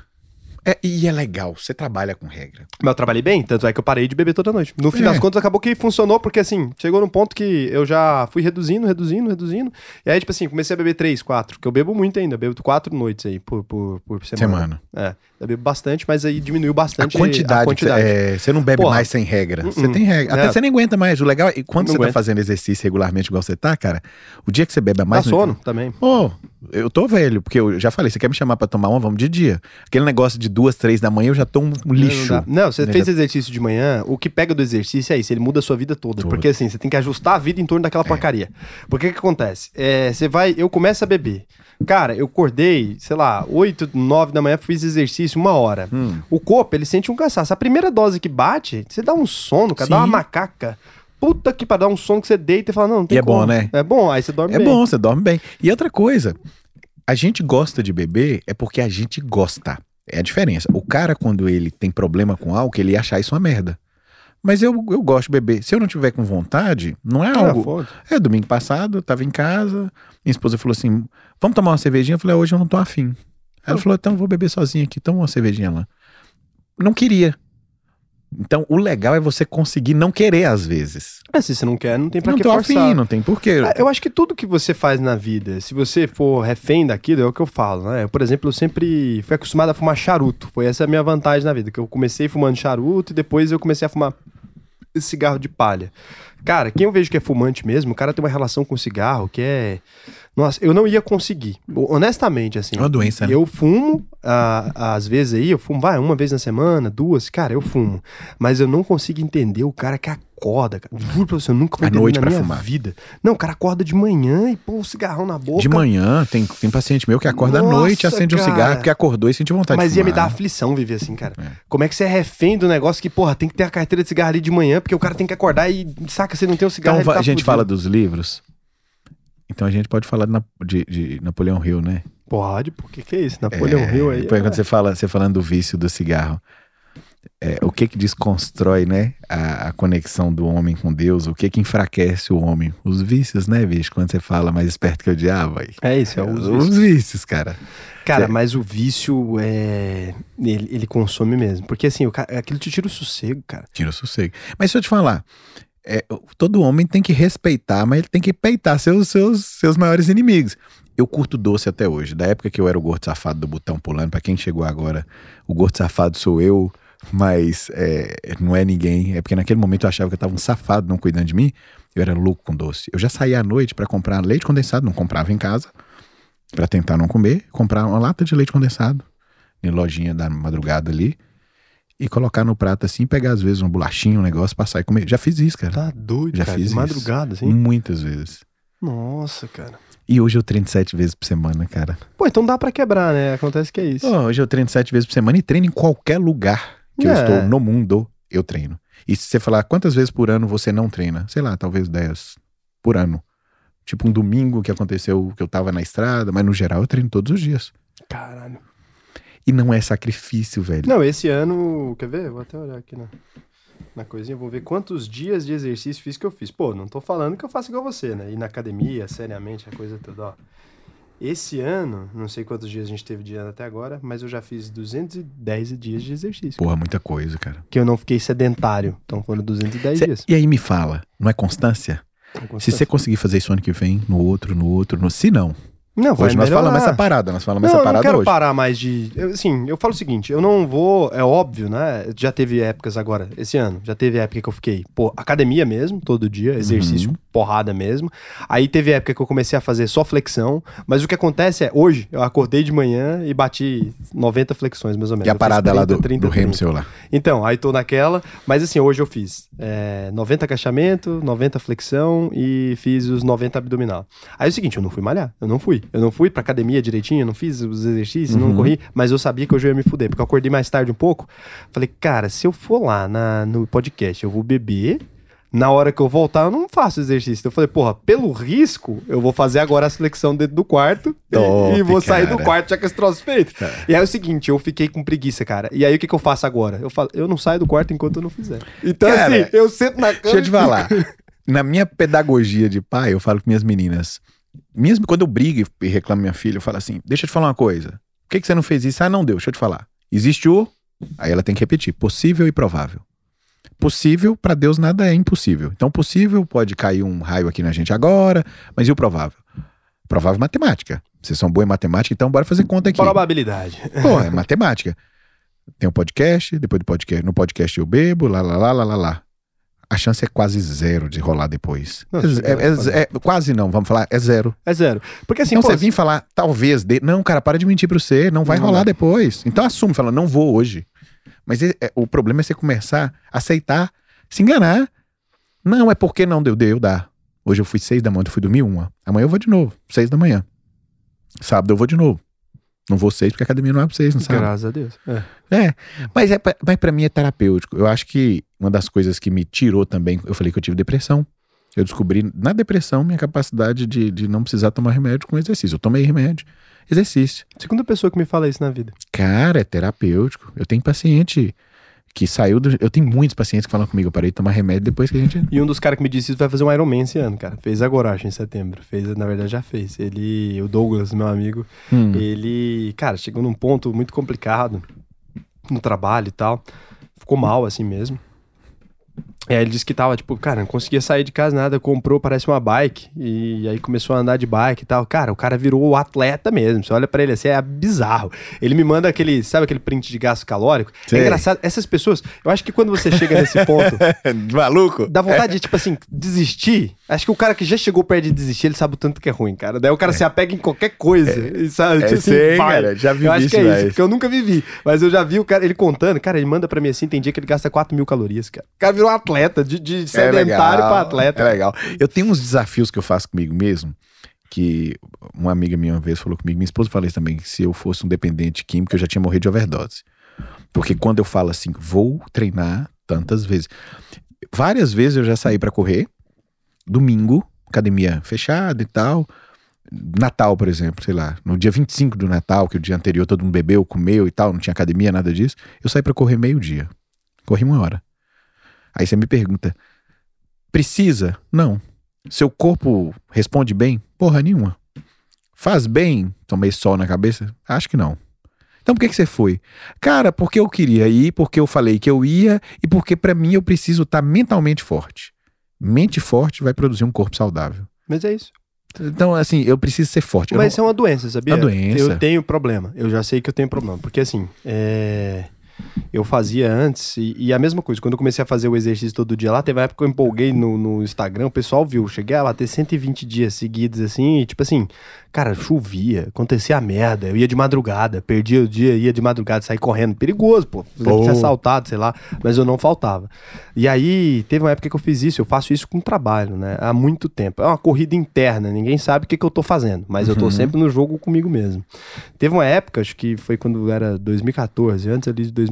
É, e é legal, você trabalha com regra. Mas eu trabalhei bem, tanto é que eu parei de beber toda noite. No fim É. das contas, acabou que funcionou, porque assim, chegou num ponto que eu já fui reduzindo, reduzindo, reduzindo. E aí, tipo assim, comecei a beber três, quatro, que eu bebo muito ainda, eu bebo quatro noites aí por, por, por semana. Semana. É, eu bebo bastante, mas aí diminuiu bastante a quantidade. a quantidade. é, você não bebe Porra. mais sem regra. Você Uh-uh. tem regra. Até É. você nem aguenta mais. O legal é quando Não você tá aguento. fazendo exercício regularmente igual você tá, cara, o dia que você bebe a Dá mais. sono também. Pô, Eu tô velho, porque eu já falei, você quer me chamar pra tomar uma? Vamos de dia. Aquele negócio de duas, três da manhã, eu já tô um lixo. Não, dá. não você Né, fez exercício de manhã, o que pega do exercício é isso, ele muda a sua vida toda. Tudo. Porque assim, você tem que ajustar a vida em torno daquela porcaria. Porque o que acontece? É, você vai, eu começo a beber. Cara, eu acordei, sei lá, 8, 9 da manhã, fiz exercício uma hora. Hum. O corpo, ele sente um cansaço. A primeira dose que bate, você dá um sono, cara, dá Sim. uma macaca. Puta que para dar um sono que você deita e fala, não, não tem E é bom, como. né? É bom, aí você dorme É bem. bom, você dorme bem. E outra coisa, a gente gosta de beber é porque a gente gosta. É a diferença. O cara, quando ele tem problema com álcool, ele ia achar isso uma merda. Mas eu, eu gosto de beber. Se eu não tiver com vontade, não é Ah, algo. foda. É, domingo passado, eu tava em casa, minha esposa falou assim: vamos tomar uma cervejinha? Eu falei, ah, hoje eu não tô afim. Ela falou, então eu vou beber sozinha aqui, toma uma cervejinha lá. Não queria. Então, o legal é você conseguir não querer às vezes. É, se você não quer, não tem pra não que tô forçar. afim, não tem porquê. Ah, Eu acho que tudo que você faz na vida, se você for refém daquilo, é o que eu falo, né? Por exemplo, eu sempre fui acostumado a fumar charuto. Foi essa a minha vantagem na vida, que eu comecei fumando charuto e depois eu comecei a fumar cigarro de palha. Cara, quem eu vejo que é fumante mesmo, o cara tem uma relação com cigarro que é. Nossa, eu não ia conseguir. Honestamente, assim. É uma doença, né? Eu fumo, ah, às vezes aí, eu fumo, vai, uma vez na semana, duas, cara, eu fumo. Mas eu não consigo entender o cara que acorda, cara. Juro pra você, eu nunca vou noite na pra minha fumar. vida. Não, o cara acorda de manhã e pô o cigarrão na boca. De manhã, tem, tem paciente meu que acorda Nossa, à noite, acende um cara. cigarro porque acordou e sentiu vontade Mas de ia fumar. me dar né? aflição viver assim, cara. É. Como é que você é refém do negócio que, porra, tem que ter a carteira de cigarro ali de manhã, porque o cara tem que acordar e, saca, você não tem o cigarro Então tá a gente fudido. fala dos livros. Então a gente pode falar de, de- Napoleão Hill, né? Pode, o que é isso? Napoleão É, Hill aí. Depois, é- quando você fala, você falando do vício do cigarro, é, o que que desconstrói, né, a, a conexão do homem com Deus? O que que enfraquece o homem? Os vícios, né, bicho? Quando você fala mais esperto que o diabo, aí. É isso, é os Os vícios. vícios, cara. Cara, mas o vício é. Ele, ele consome mesmo. Porque assim, o aquilo te tira o sossego, cara. Tira o sossego. Mas se eu te falar, é, todo homem tem que respeitar, mas ele tem que peitar seus, seus, seus maiores inimigos. Eu curto doce até hoje. Da época que eu era o gordo safado do botão pulando, pra quem chegou agora, o gordo safado sou eu, mas é, não é ninguém. É porque naquele momento eu achava que eu tava um safado não cuidando de mim. Eu era louco com doce. Eu já saía à noite pra comprar leite condensado, não comprava em casa, pra tentar não comer, comprar uma lata de leite condensado em lojinha da madrugada ali e colocar no prato assim, pegar às vezes uma bolachinha, um negócio, passar e comer. Já fiz isso, cara. Tá doido, Já cara. fiz de isso. madrugada, assim. Muitas vezes. Nossa, cara. E hoje eu treino sete vezes por semana, cara. Pô, então dá pra quebrar, né? Acontece que é isso. Ó, hoje eu treino sete vezes por semana e treino em qualquer lugar que eu É. estou no mundo, eu treino. E se você falar quantas vezes por ano você não treina? Sei lá, talvez dez por ano. Tipo um domingo que aconteceu que eu tava na estrada, mas no geral eu treino todos os dias. Caralho. E não é sacrifício, velho. Não, esse ano. Quer ver? Vou até olhar aqui na, na coisinha. Vou ver quantos dias de exercício físico eu fiz. Pô, não tô falando que eu faço igual você, né? Ir na academia, seriamente, a coisa toda, ó. Esse ano, não sei quantos dias a gente teve de ano até agora, mas eu já fiz 210 dias de exercício. Porra, muita coisa, cara. Que eu não fiquei sedentário. Então foram 210 Cê- dias. e aí me fala, não é constância? Se você conseguir fazer isso ano que vem, no outro, no outro, no... se não. Não, Hoje nós melhorar. falamos essa parada, nós falamos Não, essa eu não parada quero hoje. parar mais de. Eu, assim, eu falo o seguinte: eu não vou. É óbvio, né? Já teve épocas agora, esse ano. Já teve época que eu fiquei, pô, academia mesmo, todo dia, exercício, Uhum. porrada mesmo. Aí teve época que eu comecei a fazer só flexão. Mas o que acontece é, hoje, eu acordei de manhã e bati 90 flexões, mais ou menos. E a parada lá 30, do, 30, do remo 30. seu lá. Então, aí tô naquela. Mas assim, hoje eu fiz é, 90 agachamento, 90 flexão e fiz os 90 abdominal. Aí é o seguinte, eu não fui malhar. Eu não fui. Eu não fui pra academia direitinho, não fiz os exercícios, não Uhum. corri. Mas eu sabia que hoje eu ia me fuder, porque eu acordei mais tarde um pouco. Falei, cara, se eu for lá na, no podcast, eu vou beber. Na hora que eu voltar, eu não faço exercício. Então eu falei, porra, pelo risco, eu vou fazer agora a flexão dentro do quarto e- Top, e, vou sair do quarto já com esse troço feito. E aí é o seguinte, eu fiquei com preguiça, cara. E aí o que, que eu faço agora? Eu falo, eu não saio do quarto enquanto eu não fizer. Então, Cara, assim, eu sento na cama. Deixa eu te falar. Na minha pedagogia de pai, eu falo com minhas meninas. Mesmo quando eu brigo e- reclamo minha filha, eu falo assim: deixa eu te falar uma coisa. Por que, que você não fez isso? Ah, não deu, deixa eu te falar. Existe o. Aí ela tem que repetir: possível e provável. Possível, pra Deus nada é impossível. Então, possível pode cair um raio aqui na gente agora, mas e o provável? Provável é matemática. Vocês são bons em matemática, então bora fazer conta aqui. Probabilidade. [LAUGHS] Pô, é matemática. Tem um podcast, depois do podcast, no podcast eu bebo, lá, lá, lá, lá, lá, lá. A chance é quase zero de rolar depois. É- é- vai é- quase não, vamos falar, é zero. É zero. Porque assim, então pô, você vir falar, talvez, dê. não, cara, para de mentir pra você, não vai Não rolar dá. depois. Então assume, fala, não vou hoje. Mas é- é- o problema é você começar a aceitar, se enganar. Não, é porque não deu, deu, dá. Hoje eu fui seis da manhã, eu fui dormir uma. Amanhã eu vou de novo, seis da manhã. Sábado eu vou de novo. Não seis porque a academia não abre seis, não sabe? graças a Deus. É. É, mas, é, pra- mas pra mim é terapêutico. Eu acho que uma das coisas que me tirou também, eu falei que eu tive depressão. Eu descobri na depressão minha capacidade de, de não precisar tomar remédio com exercício. Eu tomei remédio, exercício. Segunda pessoa que me fala isso na vida. Cara, é terapêutico. Eu tenho paciente que saiu do. Eu tenho muitos pacientes que falam comigo, eu parei de tomar remédio depois que a gente. E um dos caras que me disse isso vai fazer um Ironman esse ano, cara. Fez agora, acho, em setembro. Fez, na verdade, já fez. Ele, o Douglas, meu amigo, Hum. ele, cara, chegou num ponto muito complicado no trabalho e tal. Ficou mal assim mesmo. Aí ele disse que tava, tipo, cara, não conseguia sair de casa nada, comprou, parece uma bike, e aí começou a andar de bike e tal. Cara, o cara virou atleta mesmo. Você olha pra ele assim, é bizarro. Ele me manda aquele, sabe aquele print de gasto calórico? Sei. É engraçado, essas pessoas, eu acho que quando você chega nesse ponto, [LAUGHS] Maluco? dá vontade de, tipo assim, desistir. Acho que o cara que já chegou perto de desistir, ele sabe o tanto que é ruim, cara. Daí o cara se apega em qualquer coisa. e sabe, É, tipo assim, sei, cara, já vi Eu acho isso, que é isso, porque eu nunca vivi. Mas eu já vi o cara, ele contando, cara, ele manda pra mim assim, tem dia que ele gasta 4 mil calorias, cara. O cara virou um atleta, de, de sedentário pra atleta. É legal. Eu tenho uns desafios que eu faço comigo mesmo. Que uma amiga minha uma vez falou comigo, minha esposa falou isso também, que se eu fosse um dependente químico, eu já tinha morrido de overdose. Porque quando eu falo assim, vou treinar tantas vezes. Várias vezes eu já saí pra correr, domingo, academia fechada e tal. Natal, por exemplo, sei lá, no dia 25 do Natal, que o dia anterior todo mundo bebeu, comeu e tal, não tinha academia, nada disso. Eu saí pra correr meio-dia. Corri uma hora. Aí você me pergunta, precisa? Não. Seu corpo responde bem? Porra nenhuma. Faz bem? Tomei sol na cabeça? Acho que não. Então por que, que você foi? Cara, porque eu queria ir, porque eu falei que eu ia e porque pra mim eu preciso estar mentalmente forte. Mente forte vai produzir um corpo saudável. Mas é isso. Então, assim, eu preciso ser forte. Mas não- isso é uma doença, sabia? Uma doença. Eu tenho problema. Eu já sei que eu tenho problema. Porque assim, é, eu fazia antes, e, e a mesma coisa, quando eu comecei a fazer o exercício todo dia lá, teve uma época que eu empolguei no, no Instagram, o pessoal viu, cheguei a lá ter 120 dias seguidos, assim, e tipo assim, cara, chovia, acontecia a merda, eu ia de madrugada, perdia o dia, ia de madrugada, sair correndo, perigoso, pô, Pô. ser assaltado, sei lá, mas eu não faltava. E aí, teve uma época que eu fiz isso, eu faço isso com trabalho, né, há muito tempo. É uma corrida interna, ninguém sabe o que, que eu tô fazendo, mas eu tô Uhum. sempre no jogo comigo mesmo. Teve uma época, acho que foi quando era 2014, antes ali de 2014.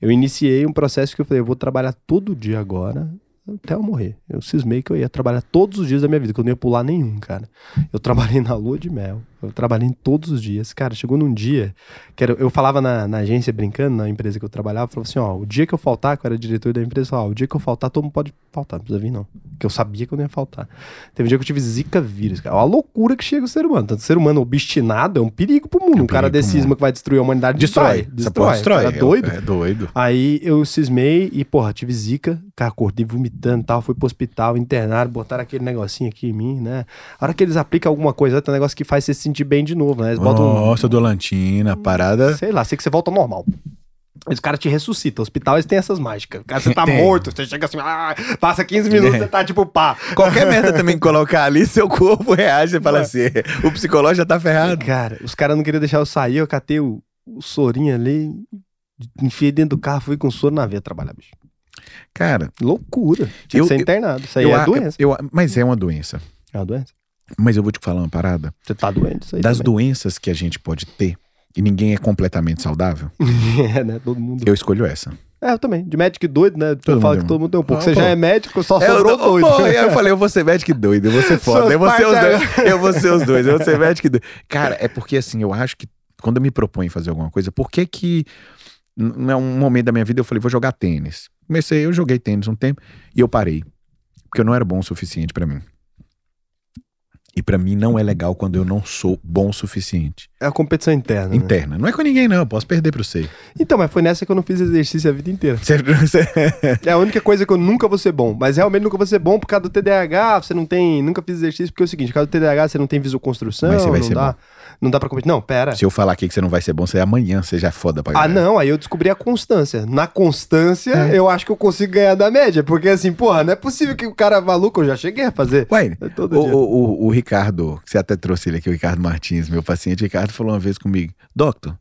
Eu iniciei um processo que eu falei, eu vou trabalhar todo dia agora, até eu morrer. Eu cismei que eu ia trabalhar todos os dias da minha vida, que eu não ia pular nenhum, cara. Eu trabalhei na lua de mel, eu trabalhei todos os dias. Cara, chegou num dia, que era- eu falava na, na agência brincando, na empresa que eu trabalhava, eu falava assim, ó, o dia que eu faltar, que eu era diretor da empresa, ó, o dia que eu faltar, todo mundo pode faltar, não precisa vir não. Porque eu sabia que eu não ia faltar. Teve um dia que eu tive zika vírus, cara. Olha a loucura que chega o ser humano. Tanto ser humano obstinado é um perigo pro mundo. É um um cara desse cisma que vai destruir a humanidade Destrói. destrói. Destrói. Cara doido. É, é doido. Aí eu cismei e, porra, tive zika, cara, acordei vomitando e tal, fui pro hospital, internaram, botaram aquele negocinho aqui em mim, né? A hora que eles aplicam alguma coisa, tem um negócio que faz você se sentir bem de novo, né? Eles botam Nossa, dolantina, parada. sei lá, sei que você volta ao normal. Os caras te ressuscitam. Hospital, eles têm essas mágicas. Cara, você tá [LAUGHS] Tem. morto, você chega assim, ah, passa 15 minutos, É. você tá tipo pá. Qualquer [LAUGHS] merda também que colocar ali, seu corpo reage e fala assim: o psicológico já tá ferrado. Cara, os caras não queriam deixar eu sair, eu catei o, o sorinho ali, enfiei dentro do carro, fui com o soro na veia trabalhar, bicho. Cara, Loucura. Tinha Eu- que ser eu- internado. Isso aí é a- doença. eu- mas é uma doença. É uma doença. Mas eu vou te falar uma parada. Você tá doente, isso aí. Das também. doenças que a gente pode ter e ninguém é completamente saudável, [LAUGHS] é, né? Todo mundo. eu escolho essa. É, eu também. De médico doido, né? Todo eu falo que todo mundo tem um pouco. Ah, Você pô. já é médico, só É, sobrou eu, doido. Pô, aí [LAUGHS] eu falei, eu vou ser médico doido, eu vou ser foda. Eu vou ser, dois, eu vou ser os dois, eu vou ser [LAUGHS] médico doido. Cara, é porque assim, eu acho que quando eu me proponho fazer alguma coisa, por que que não é um momento da minha vida eu falei, vou jogar tênis. Comecei, eu joguei tênis um tempo e eu parei. Porque eu não era bom o suficiente pra mim. E pra mim não é legal quando eu não sou bom o suficiente. É a competição interna. né? Interna. Não é com ninguém, não. Eu posso perder pra você. Então, mas foi nessa que eu não fiz exercício a vida inteira. Você- [LAUGHS] É a única coisa que eu nunca vou ser bom. Mas realmente nunca vou ser bom por causa do TDAH. Você não tem. Nunca fiz exercício, porque é o seguinte: por causa do TDAH você não tem visoconstrução. Mas você vai não ser dá. Não dá pra competir. Não, pera. Se eu falar aqui que você não vai ser bom, você amanhã você já é foda pra Ah, galera. não, aí eu descobri a constância. Na constância, É. eu acho que eu consigo ganhar da média. Porque assim, porra, não é possível que o cara maluco, eu já cheguei a fazer. Ué, É o, o, o- o Ricardo, que você até trouxe ele aqui, o Ricardo Martins, meu paciente, o Ricardo falou uma vez comigo, Doctor,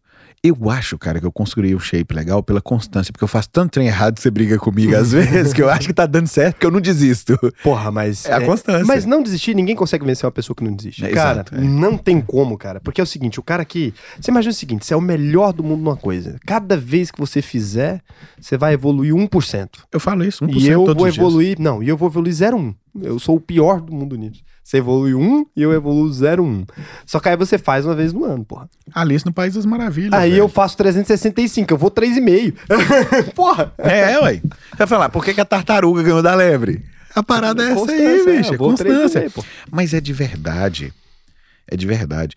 eu acho, cara, que eu construí o shape legal pela constância, porque eu faço tanto trem errado que você briga comigo às [LAUGHS] vezes, que eu acho que tá dando certo, que eu não desisto. Porra, mas. É a constância. Mas não desistir, ninguém consegue vencer uma pessoa que não desiste. É, cara, exato, é. não tem como, cara. Porque é o seguinte, o cara que. Você imagina o seguinte: você é o melhor do mundo numa coisa. Cada vez que você fizer, você vai evoluir 1%. Eu falo isso, 1% E eu vou evoluir. Não, e eu vou evoluir 0,1. Eu sou o pior do mundo nisso. Você evolui 1 e eu evoluo 0,1. Só que aí você faz uma vez no ano, porra. Alice no País das Maravilhas. Aí velho. eu faço 365, eu vou 3,5. [LAUGHS] porra! É, ué. Você vai falar, por que, que a tartaruga ganhou da lebre? A parada é essa aí, Constância, bicho. é, É constância. 3,5, pô. Mas é de verdade. É de verdade.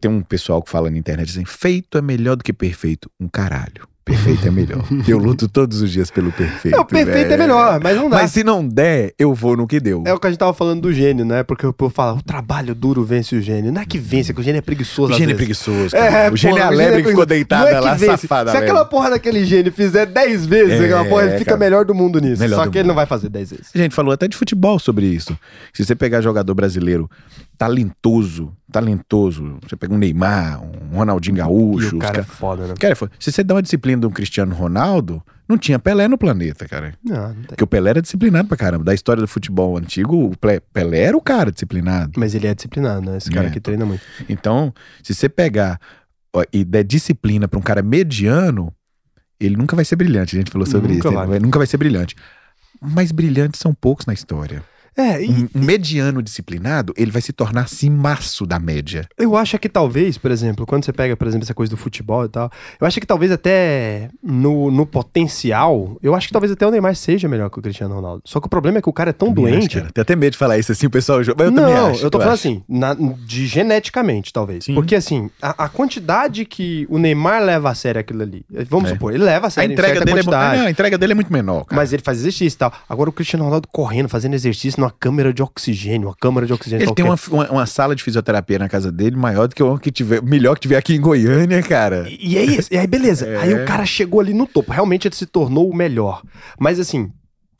Tem um pessoal que fala na internet assim: feito é melhor do que perfeito. Um caralho. Perfeito é melhor. eu luto todos os dias pelo perfeito. É, o perfeito é velho. melhor, mas não dá. Mas se não der, eu vou no que deu. É o que a gente tava falando do gênio, né? Porque o povo fala, o trabalho duro vence o gênio. Não é que vence, é que o gênio é preguiçoso. o gênio é preguiçoso. Cara. o gênio é porra, a lebre que ficou deitada Não é lá, vence. safada. Se aquela porra daquele gênio fizer 10 vezes É, aquela porra, ele fica cara. melhor do mundo nisso. Melhor Só que ele mundo. não vai fazer 10 vezes. A gente falou até de futebol sobre isso. Se você pegar jogador brasileiro talentoso, talentoso, você pega um Neymar, um Ronaldinho E Gaúcho, o os cara é caras- foda, né? Cara, se você dá uma disciplina de um Cristiano Ronaldo, não tinha Pelé no planeta, cara. Não, não tem. Porque o Pelé era disciplinado pra caramba. Da história do futebol antigo, o Pelé era o cara disciplinado. Mas ele é disciplinado, né? Esse cara É. que treina muito. Então, se você pegar ó, e der disciplina pra um cara mediano, ele nunca vai ser brilhante. A gente falou sobre Nunca isso. vai. Nunca vai ser brilhante. Mas brilhantes são poucos na história. É, e Um, mediano disciplinado, ele vai se tornar acimaço da média. eu acho que talvez, por exemplo, quando você pega, por exemplo, essa coisa do futebol e tal, eu acho que talvez até no, no potencial, eu acho que talvez até o Neymar seja melhor que o Cristiano Ronaldo. Só que o problema é que o cara é tão Também doente. Tenho até medo de falar isso assim, o pessoal. Mas eu não, também acho. eu tô falando acho. assim, na- de geneticamente, talvez. Sim. Porque assim, a, a quantidade que o Neymar leva a sério aquilo ali. Vamos É. supor, ele leva a A sério em entrega, dele é, quantidade. não, a entrega dele é muito menor, cara. Mas ele faz exercício e tal. Agora o Cristiano Ronaldo correndo, fazendo exercício numa câmera de oxigênio, uma câmara de oxigênio. Ele tem qualquer. uma, uma, uma sala de fisioterapia na casa dele maior do que o que tiver, melhor que tiver aqui em Goiânia, cara. E e é isso. E aí, beleza. [LAUGHS] É. Aí o cara chegou ali no topo. Realmente ele se tornou o melhor. Mas assim,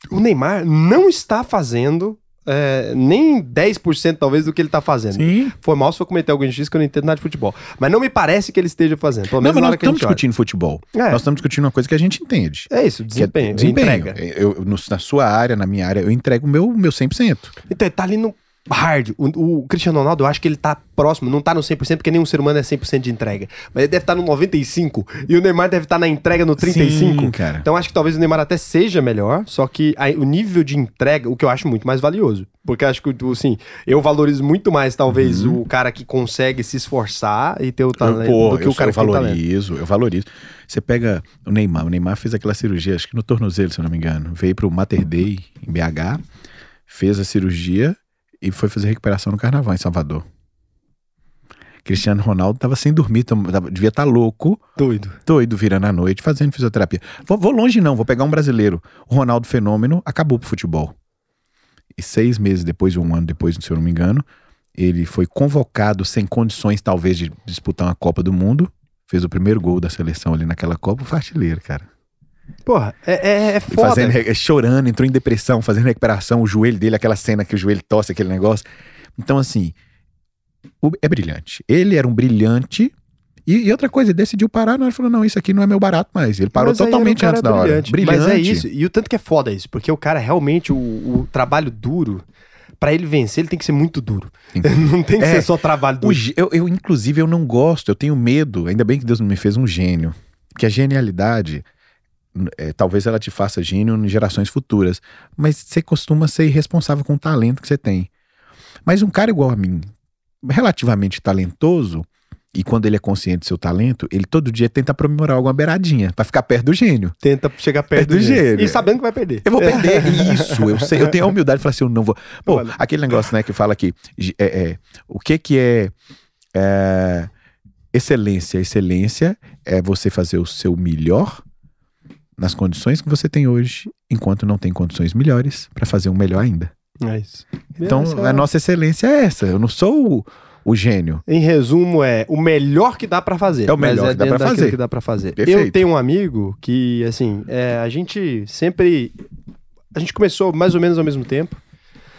o Neymar não está fazendo é, nem 10% talvez do que ele tá fazendo. Sim. Foi mal se eu cometer algum injustiça que eu não entendo nada de futebol. Mas não me parece que ele esteja fazendo. Pelo Não, menos mas na nós estamos discutindo futebol. É. Nós estamos discutindo uma coisa que a gente entende. É isso, que é desempenho, desempenho. entrega. Eu, eu- na sua área, na minha área, eu entrego o meu, meu 100%. Então, ele tá ali no hard. O, o Cristiano Ronaldo, eu acho que ele tá próximo, não tá no 100%, porque nenhum ser humano é 100% de entrega. Mas ele deve estar no 95%, e o Neymar deve estar na entrega no 35%. Sim, cara. Então, acho que talvez o Neymar até seja melhor, só que a- o nível de entrega, o que eu acho muito mais valioso. Porque acho que, assim, eu valorizo muito mais, talvez, o cara que consegue se esforçar e ter o talento Pô, do que eu, o cara eu que valorizo, eu valorizo. Você pega o Neymar, o Neymar fez aquela cirurgia, acho que no tornozelo, se eu não me engano. Veio pro Mater Dei, em BH, fez a cirurgia e foi fazer recuperação no carnaval em Salvador. Cristiano Ronaldo tava sem dormir, tava- devia estar louco, Doido. doido, virando à noite, fazendo fisioterapia. Vou, vou longe não, vou pegar um brasileiro. O Ronaldo Fenômeno acabou pro futebol. E seis meses depois, um ano depois, se eu não me engano, ele foi convocado sem condições, talvez, de disputar uma Copa do Mundo. Fez o primeiro gol da seleção ali naquela Copa, foi artilheiro, cara. Porra, é, é, é foda. fazendo, chorando, entrou em depressão, fazendo recuperação, o joelho dele, aquela cena que o joelho tosse, aquele negócio. Então, assim, o- é brilhante. Ele era um brilhante. E, e outra coisa, ele decidiu parar na hora e falou: não, isso aqui não é meu barato mais. Ele parou Mas um totalmente cara antes da hora. brilhante. Brilhante. Mas é isso. E o tanto que é foda isso, porque o cara realmente, o, o trabalho duro, pra ele vencer, ele tem que ser muito duro. [LAUGHS] Não tem que É. ser só trabalho O duro. gê- eu, eu, inclusive, eu não gosto, eu tenho medo. Ainda bem que Deus não me fez um gênio. Porque a genialidade, é, talvez ela te faça gênio em gerações futuras. Mas você costuma ser irresponsável com o talento que você tem. Mas um cara igual a mim, relativamente talentoso, E quando ele é consciente do seu talento, ele todo dia tenta aprimorar alguma beiradinha pra ficar perto do gênio. Tenta chegar perto É do do gênio. gênio. E sabendo que vai perder. Eu vou perder isso, eu sei, eu tenho a humildade de falar assim, eu não vou. Pô, Olha. aquele negócio, né, que fala que é, é, o que que é, é, excelência? Excelência é você fazer o seu melhor nas condições que você tem hoje, enquanto não tem condições melhores pra fazer um melhor ainda. É isso. Então, é a nossa excelência é essa. Eu não sou o, o gênio. Em resumo, é o melhor que dá pra fazer. É o melhor mas que dá pra fazer. que dá pra fazer. Perfeito. Eu tenho um amigo que, assim, é, a gente sempre. A gente começou mais ou menos ao mesmo tempo.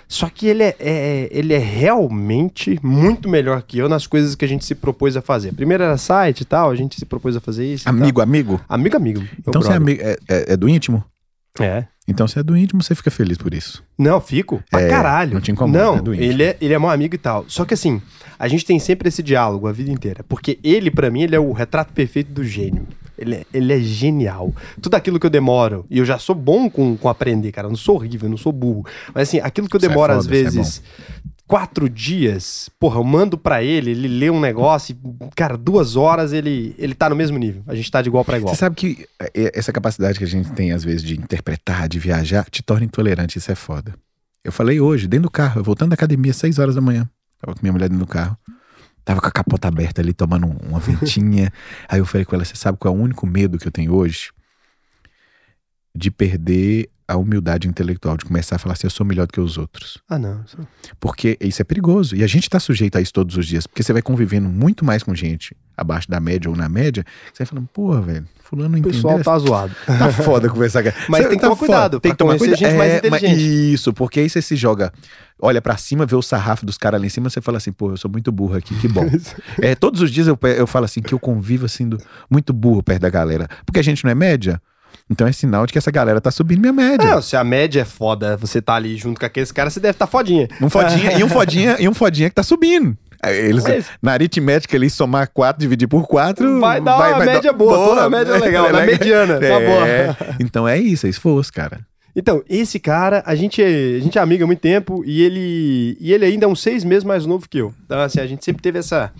Só que ele é, é- ele é realmente muito melhor que eu nas coisas que a gente se propôs a fazer. Primeiro era site e tal, a gente se propôs a fazer isso. Amigo, amigo. Amigo, amigo. Então você é, amigo, é, é- é do íntimo? É. Então se é do íntimo, você fica feliz por isso. Não, fico. Pra É, caralho. não te incomoda, Não, é doente. ele é, ele é meu amigo e tal. Só que assim, a gente tem sempre esse diálogo a vida inteira. Porque ele, pra mim, ele é o retrato perfeito do gênio. Ele é, ele é genial. Tudo aquilo que eu demoro, e eu já sou bom com, com aprender, cara. Eu não sou horrível, eu não sou burro. Mas assim, aquilo que eu é demoro, às foda, é vezes, quatro dias, porra, eu mando pra ele, ele lê um negócio e, cara, duas horas ele, ele tá no mesmo nível. A gente tá de igual pra igual. Você sabe que é, essa capacidade que a gente tem, às vezes, de interpretar, de viajar, te torna intolerante. Isso é foda. Eu falei hoje, dentro do carro, voltando da academia, 6 horas da manhã. Tava com minha mulher dentro do carro. Tava com a capota aberta ali, tomando um- uma ventinha. Aí eu falei com ela: Você sabe qual é o único medo que eu tenho hoje? De perder a humildade intelectual, de começar a falar assim: Eu sou melhor do que os outros. Ah, não. Porque isso é perigoso. E a gente tá sujeito a isso todos os dias. Porque você vai convivendo muito mais com gente abaixo da média ou na média. Você vai falando: Pô, velho, Fulano não O entendeu. pessoal tá zoado. Tá foda conversar com [LAUGHS] Mas Você tem que tá tomar cuidado. Tem que tomar cuidado. gente mais É, mas inteligente. Isso, porque aí você se joga, olha pra cima, vê o sarrafo dos caras lá em cima, você fala assim, pô, eu sou muito burro aqui, que bom. [LAUGHS] é, todos os dias eu, eu falo assim, que eu convivo assim, do- muito burro perto da galera. Porque a gente não é média, então é sinal de que essa galera tá subindo minha média. Não, se a média é foda, você tá ali junto com aqueles caras, você deve estar fodinha. Um fodinha, e um fodinha, e um fodinha que tá subindo. Aí Eles, É na aritmética ali, somar 4, dividir por 4. Vai dar uma média boa, tô [LAUGHS] na média legal, na mediana, tá É. boa. Então é isso, é esforço, cara. Então, esse cara, a gente, é- a gente é amigo há muito tempo e ele, e ele ainda é uns seis meses mais novo que eu. Então, assim, a gente sempre teve essa,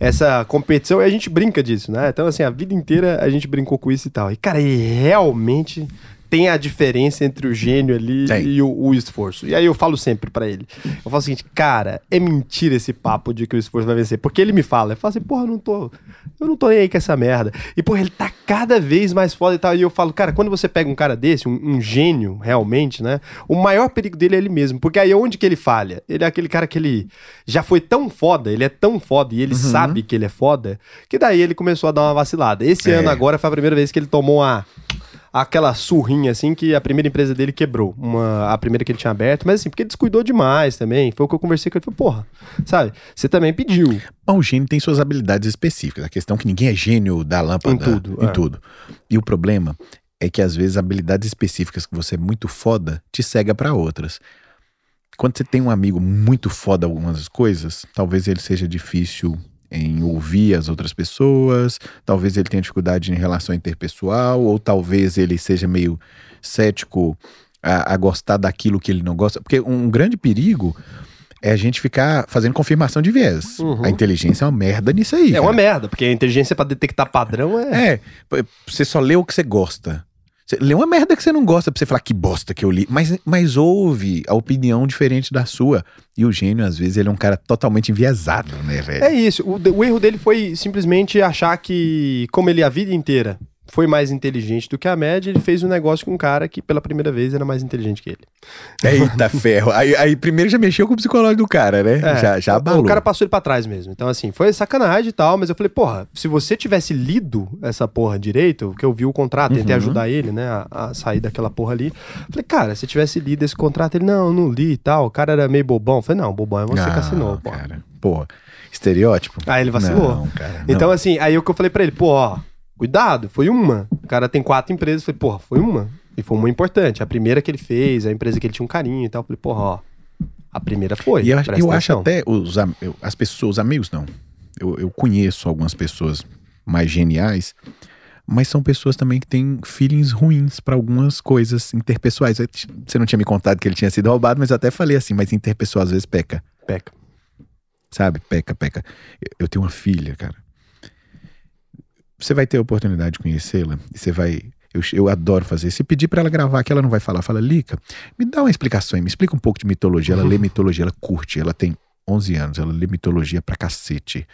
essa competição e a gente brinca disso, né? Então, assim, a vida inteira a gente brincou com isso e tal. E, cara, ele realmente tem a diferença entre o gênio ali Tem. e o, o esforço. E aí eu falo sempre pra ele. Eu falo o seguinte, cara, é mentira esse papo de que o esforço vai vencer. Porque ele me fala, eu falo assim, porra, eu não tô. Eu não tô nem aí com essa merda. E, porra, ele tá cada vez mais foda e tal. E eu falo, cara, quando você pega um cara desse, um, um gênio, realmente, né? O maior perigo dele é ele mesmo. Porque aí onde que ele falha? Ele é aquele cara que ele já foi tão foda, ele é tão foda e ele Uhum. sabe que ele é foda, que daí ele começou a dar uma vacilada. Esse É. ano agora foi a primeira vez que ele tomou a aquela surrinha assim que a primeira empresa dele quebrou, uma a primeira que ele tinha aberto, mas assim, porque ele descuidou demais também. Foi o que eu conversei com ele, falei, porra, sabe? Você também pediu. O gênio tem suas habilidades específicas. A questão é que ninguém é gênio da lâmpada. Em tudo, Em é. tudo. E o problema é que às vezes habilidades específicas que você é muito foda te cega pra outras. Quando você tem um amigo muito foda em algumas coisas, talvez ele seja difícil em ouvir as outras pessoas, talvez ele tenha dificuldade em relação interpessoal, ou talvez ele seja meio cético a, a gostar daquilo que ele não gosta. Porque um grande perigo é a gente ficar fazendo confirmação de viés. Uhum. A inteligência é uma merda nisso aí. É uma cara. merda, porque a inteligência pra detectar padrão é. É, você só lê o que você gosta. Você lê uma merda que você não gosta pra você falar que bosta que eu li, mas, mas ouve a opinião diferente da sua. E o gênio, às vezes, ele é um cara totalmente enviesado, né, velho? É isso. O, o erro dele foi simplesmente achar que, como ele a vida inteira foi mais inteligente do que a média, ele fez um negócio com um cara que pela primeira vez era mais inteligente que ele. Eita [LAUGHS] ferro. Aí, aí primeiro já mexeu com o psicológico do cara, né? É, já, já abalou. O cara passou ele pra trás mesmo. Então, assim, foi sacanagem e tal, mas eu falei, porra, se você tivesse lido essa porra direito, que eu vi o contrato, tentei Uhum. ajudar ele, né, a, a sair daquela porra ali. Falei, cara, se tivesse lido esse contrato, ele, não, eu não li e tal. O cara era meio bobão. Eu falei, não, bobão é você que Não, assinou, pô. cara. Pô, estereótipo? Aí ele vacilou. Não, cara. Então, não. assim, aí o que eu falei pra ele, pô, ó, cuidado, foi uma. O cara tem quatro empresas. Eu falei, porra, foi uma. E foi uma importante. A primeira que ele fez, a empresa que ele tinha um carinho e tal. Eu falei, porra, ó, a primeira foi. E eu, eu acho até os, as pessoas, os amigos não. Eu, eu conheço algumas pessoas mais geniais, mas são pessoas também que têm feelings ruins pra algumas coisas interpessoais. Você não tinha me contado que ele tinha sido roubado, mas eu até falei assim, mas interpessoal às vezes peca, Peca. sabe? Peca, peca. Eu tenho uma filha, cara. Você vai ter a oportunidade de conhecê-la e você vai. Eu, eu adoro fazer. Se pedir pra ela gravar que ela não vai falar, fala, Lica, me dá uma explicação aí, me explica um pouco de mitologia. Ela lê [LAUGHS] mitologia, ela curte, ela tem 11 anos, ela lê mitologia pra cacete.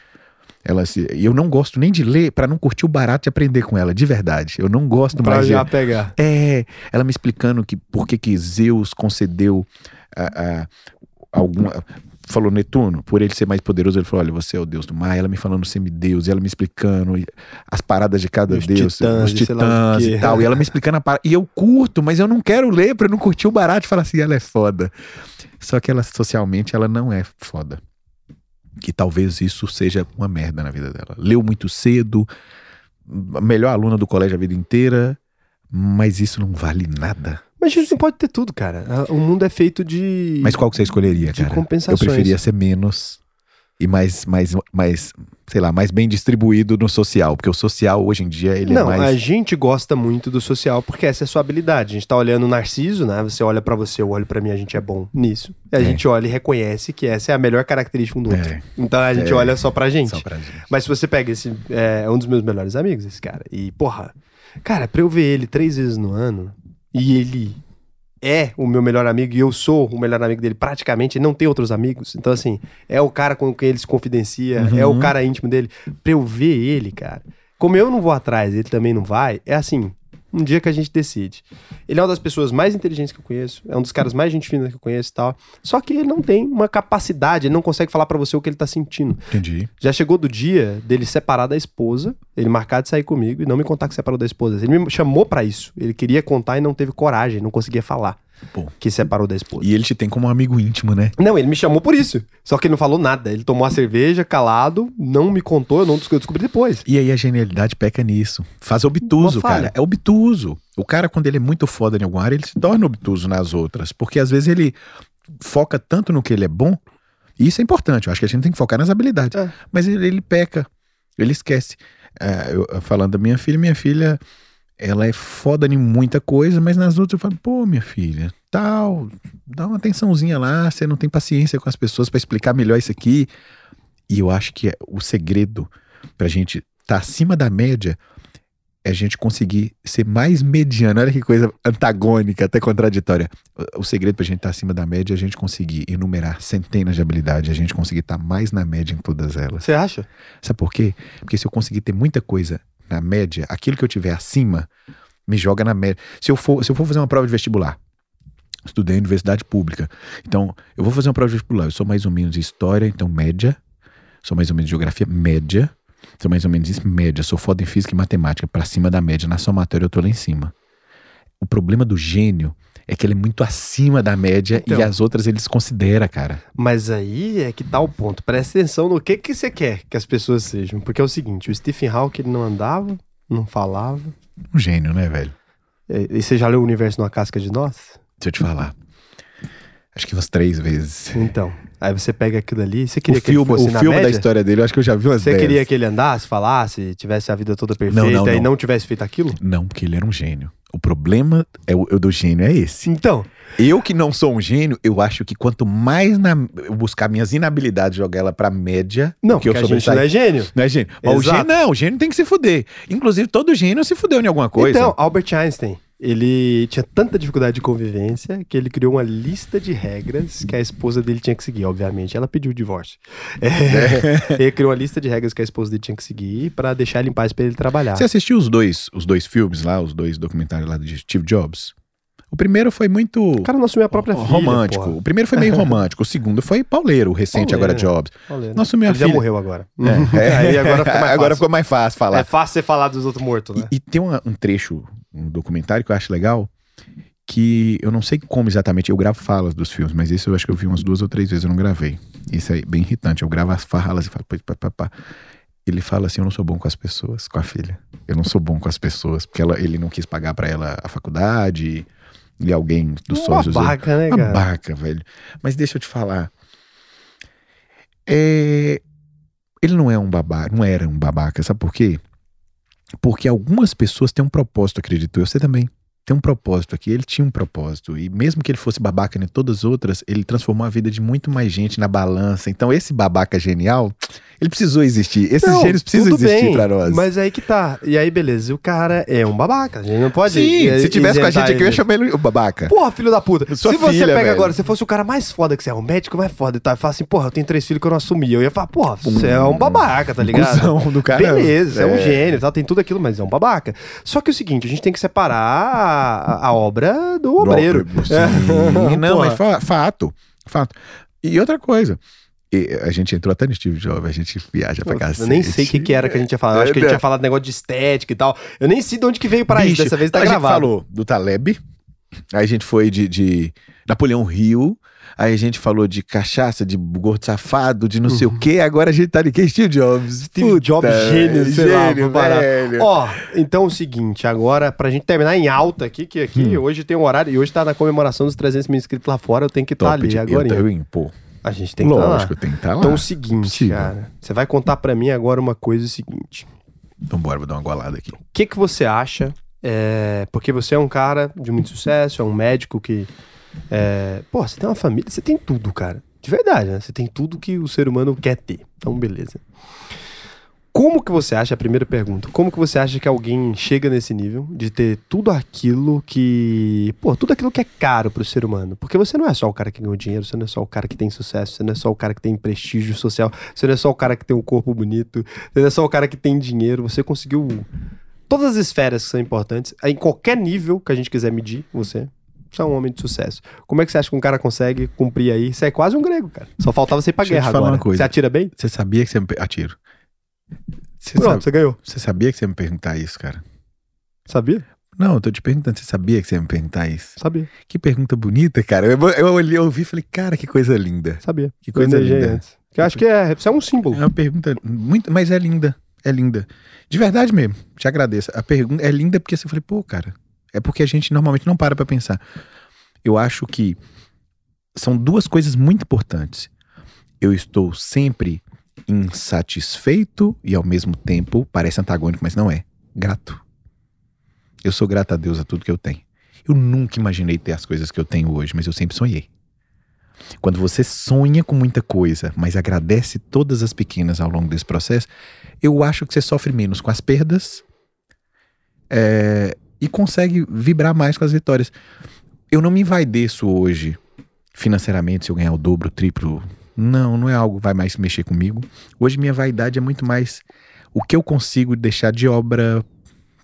Ela se, e eu não gosto nem de ler pra não curtir o barato de aprender com ela, de verdade. Eu não gosto Pra mais de, já pegar. é, ela me explicando que por que que Zeus concedeu a, a- alguma falou Netuno, por ele ser mais poderoso, ele falou: "Olha, você é o deus do mar". Ela me falando semideus, e ela me explicando as paradas de cada Os deus, titãs os titãs e tal, e ela me explicando a parada. E eu curto, mas eu não quero ler pra eu não curtir o barato e falar assim, ela é foda. Só que ela socialmente ela não é foda. Que talvez isso seja uma merda na vida dela. Leu muito cedo, melhor aluna do colégio a vida inteira, mas isso não vale nada. Mas a gente não pode ter tudo, cara. Ah, O mundo é feito de. Mas qual que você escolheria, de cara? Eu compensações. preferia ser menos e mais, mais, mais, sei lá, mais bem distribuído no social, porque o social hoje em dia ele não, é a mais gente gosta muito do social porque essa é a sua habilidade. A gente tá olhando o Narciso, né? Você olha pra você, eu olho pra mim, a gente é bom nisso. E a É. gente olha e reconhece que essa é a melhor característica um do outro. É. Então a gente É. olha só pra gente. só pra gente. Mas se você pega esse. É um dos meus melhores amigos, esse cara. E, porra, cara, pra eu ver ele três vezes no ano e ele é o meu melhor amigo e eu sou o melhor amigo dele praticamente, ele não tem outros amigos. Então, assim, é o cara com quem ele se confidencia, é o Uhum. cara íntimo dele. Pra eu ver ele, cara, como eu não vou atrás, ele também não vai, é assim. Um dia que a gente decide. Ele é uma das pessoas mais inteligentes que eu conheço, é um dos caras mais gente fina que eu conheço e tal. Só que ele não tem uma capacidade, ele não consegue falar pra você o que ele tá sentindo. Entendi. Já chegou do dia dele separar da esposa, ele marcar de sair comigo e não me contar que separou da esposa. Ele me chamou pra isso. Ele queria contar e não teve coragem, não conseguia falar Pô. que separou da esposa. E ele te tem como um amigo íntimo, né? Não, ele me chamou por isso. Só que ele não falou nada. Ele tomou a cerveja calado, não me contou, eu não des- eu descobri depois. E aí a genialidade peca nisso. Faz obtuso, cara. É obtuso. O cara, quando ele é muito foda em alguma área, ele se torna obtuso nas outras. Porque às vezes ele foca tanto no que ele é bom. E isso é importante. Eu acho que a gente tem que focar nas habilidades. É. Mas ele, ele peca. Ele esquece. É, eu falando da minha filha, minha filha, ela é foda em muita coisa, mas nas outras eu falo, pô, minha filha, tal, dá uma atençãozinha lá, você não tem paciência com as pessoas pra explicar melhor isso aqui. E eu acho que é o segredo pra gente estar tá acima da média é a gente conseguir ser mais mediano. Olha que coisa antagônica, até contraditória. O- O segredo pra gente estar acima da média é a gente conseguir enumerar centenas de habilidades, a gente conseguir estar mais na média em todas elas. Você acha? Sabe por quê? Porque se eu conseguir ter muita coisa na média, aquilo que eu tiver acima me joga na média. Se eu for, se eu for fazer uma prova de vestibular, estudei em universidade pública. Então, eu vou fazer uma prova de vestibular. Eu sou mais ou menos história, então média. Sou mais ou menos geografia, média. Sou mais ou menos isso, média. Sou foda em física e matemática, pra cima da média. Na somatória eu tô lá em cima. O problema do gênio é que ele é muito acima da média Então. e as outras ele desconsidera, cara. Mas aí é que tá o ponto. Presta atenção no que, que você quer que as pessoas sejam. Porque é o seguinte, o Stephen Hawking ele não andava, não falava. Um gênio, né, velho? E e você já leu o Universo numa Casca de Nós? Deixa eu te falar. Acho que umas três vezes. Então, aí você pega aquilo ali, você O queria que ele filme, fosse o na filme da média? história dele, eu acho que eu já vi umas Você dez. queria que ele andasse, falasse, tivesse a vida toda perfeita Não, não, e não. não tivesse feito aquilo? Não, porque ele era um gênio. O problema é o, o do gênio é esse. Então, Eu que não sou um gênio, eu acho que quanto mais na- eu buscar minhas inabilidades jogar ela pra média, não, que porque eu a gente não é gênio. não é gênio. Mas o gênio não, o gênio tem que se fuder. Inclusive, todo gênio se fudeu em alguma coisa. Então, Albert Einstein, ele tinha tanta dificuldade de convivência que ele criou uma lista de regras que a esposa dele tinha que seguir, obviamente. Ela pediu o divórcio. É, ele criou uma lista de regras que a esposa dele tinha que seguir pra deixar ele em paz pra ele trabalhar. Você assistiu os dois, os dois filmes lá, os dois documentários lá de Steve Jobs? O primeiro foi muito O cara não assumiu a própria filha, romântico. porra. O primeiro foi meio romântico. O segundo foi pauleiro, o recente Pauleiro, agora? Jobs. Olha, Nossa, minha ele já filha- morreu agora. É, Aí agora fica mais [LAUGHS] agora fácil. ficou mais fácil falar. É fácil você falar dos outros mortos, né? E, e tem uma- um trecho, um documentário que eu acho legal, que eu não sei como exatamente, eu gravo falas dos filmes, mas isso eu acho que eu vi umas duas ou três vezes, eu não gravei. Isso é bem irritante, eu gravo as falas e falo, pá, pá, pá. Ele fala assim, eu não sou bom com as pessoas, com a filha. Eu não sou bom com as pessoas, porque ela, ele não quis pagar pra ela a faculdade, e alguém dos Uma sócios... babaca, né, cara? babaca, velho. Mas deixa eu te falar. É, Ele não é um babaca, não era um babaca, sabe por quê? Porque algumas pessoas têm um propósito, acredito eu. Você também tem um propósito aqui. Ele tinha um propósito. E mesmo que ele fosse babaca em todas as outras, ele transformou a vida de muito mais gente na balança. Então, esse babaca genial, Ele precisou existir. Esses Não, gênios precisam existir bem, pra nós. Mas aí que tá. E aí, beleza. O cara é um babaca. A gente não pode. Sim, i- se tivesse com a gente aqui, eu ia chamar ele o babaca. Porra, filho da puta. Sua se você filha, pega velho. agora, se fosse o cara mais foda que você é, um médico mais foda e tal, e fala assim, porra, eu tenho três filhos que eu não assumi. Eu ia falar, porra, você é um babaca, tá ligado? Cusão do caramba. Beleza, você é um É. gênio, tal, tem tudo aquilo, mas é um babaca. Só que é o seguinte, a gente tem que separar a, a obra do obreiro. [LAUGHS] Não, Porra. mas fa- fato. Fato. E outra coisa. E a gente entrou até no Steve Jobs, a gente viaja pra casa. Eu nem sei o que, que era que a gente ia falar. Eu acho que a gente ia falar negócio de estética e tal. Eu nem sei de onde que veio para isso. Dessa vez tá a gravado. gente falou do Taleb, aí a gente foi de, de Napoleão Rio, aí a gente falou de cachaça, de gordo safado, de não sei o quê, agora a gente tá de quem? Steve Jobs. Uhum. Steve Jobs, gênio, sei lá, gênio, parar. velho. Ó, então é o seguinte, agora pra gente terminar em alta aqui, que aqui Hum. hoje tem um horário, e hoje tá na comemoração dos 300 mil inscritos lá fora, eu tenho que estar Top ali de- agora. eu, eu, pô, A gente tem que estar lá. lógico, tem que estar lá. Então é o seguinte, Possível. cara, você vai contar pra mim agora uma coisa seguinte. Então bora, vou dar uma golada aqui. O que que você acha, é, porque você é um cara de muito sucesso, é um médico que, é, pô, você tem uma família, você tem tudo, cara. De verdade, né? Você tem tudo que o ser humano quer ter. Então, beleza. Como que você acha, a primeira pergunta, como que você acha que alguém chega nesse nível de ter tudo aquilo que, pô, tudo aquilo que é caro pro ser humano? Porque você não é só o cara que ganhou dinheiro, você não é só o cara que tem sucesso, você não é só o cara que tem prestígio social, você não é só o cara que tem um corpo bonito, você não é só o cara que tem dinheiro, você conseguiu todas as esferas que são importantes, em qualquer nível que a gente quiser medir você, você é um homem de sucesso. Como é que você acha que um cara consegue cumprir aí? Você é quase um grego, cara. Só faltava você ir pra Deixa guerra agora. uma coisa. Você atira bem? Você sabia que você Atiro. Você, Pronto, sabe- você ganhou. você sabia que você ia me perguntar isso, cara? Sabia? Não, eu tô te perguntando, você sabia que você ia me perguntar isso? Sabia. Que pergunta bonita, cara. Eu, eu olhei, eu ouvi e falei, cara, que coisa linda. Sabia. Que coisa Planejei linda. antes. Eu acho que é, você é um símbolo. É uma pergunta muito, mas é linda, é linda. De verdade mesmo, te agradeço. A pergunta é linda porque você falei, pô, cara, é porque a gente normalmente não para pra pensar. Eu acho que são duas coisas muito importantes. Eu estou sempre insatisfeito e ao mesmo tempo, parece antagônico, mas não é, grato. Eu sou grato a Deus a tudo que eu tenho. Eu nunca imaginei ter as coisas que eu tenho hoje, mas eu sempre sonhei. Quando você sonha com muita coisa, mas agradece todas as pequenas ao longo desse processo, eu acho que você sofre menos com as perdas é, e consegue vibrar mais com as vitórias. Eu não me envaideço hoje financeiramente se eu ganhar o dobro, o triplo. Não, não é algo que vai mais mexer comigo. Hoje minha vaidade é muito mais o que eu consigo deixar de obra,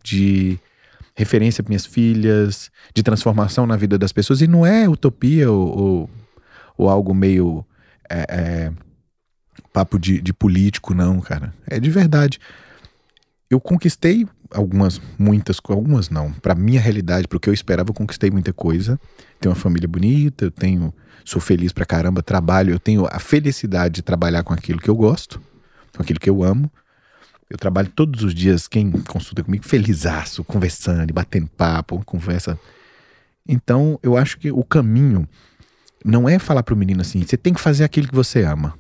de referência para minhas filhas, de transformação na vida das pessoas. E não é utopia ou, ou, ou algo meio é, é, papo de, de político, não, cara. É de verdade. Eu conquistei algumas, muitas, algumas não. Para minha realidade, para o que eu esperava, eu conquistei muita coisa. Tenho uma família bonita, eu tenho, sou feliz pra caramba, trabalho, eu tenho a felicidade de trabalhar com aquilo que eu gosto, com aquilo que eu amo. Eu trabalho todos os dias, quem consulta comigo, felizaço, conversando, batendo papo, conversa. Então, eu acho que o caminho não é falar pro menino assim, você tem que fazer aquilo que você ama.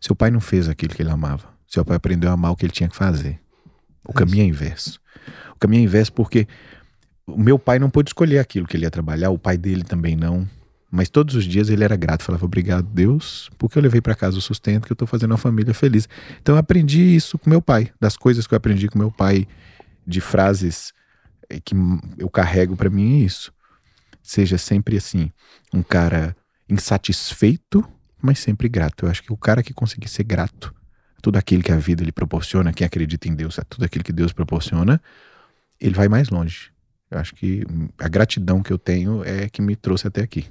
Seu pai não fez aquilo que ele amava. Seu pai aprendeu a amar o que ele tinha que fazer. O caminho é inverso. O caminho é inverso porque o meu pai não pôde escolher aquilo que ele ia trabalhar, o pai dele também não. Mas todos os dias ele era grato, falava obrigado, Deus, porque eu levei para casa o sustento que eu tô fazendo uma família feliz. Então eu aprendi isso com meu pai, das coisas que eu aprendi com meu pai, de frases eh, que eu carrego para mim é isso. Seja sempre assim, um cara insatisfeito, mas sempre grato. Eu acho que o cara que conseguir ser grato tudo aquilo que a vida lhe proporciona, quem acredita em Deus, a tudo aquilo que Deus proporciona, ele vai mais longe. Eu acho que a gratidão que eu tenho é que me trouxe até aqui.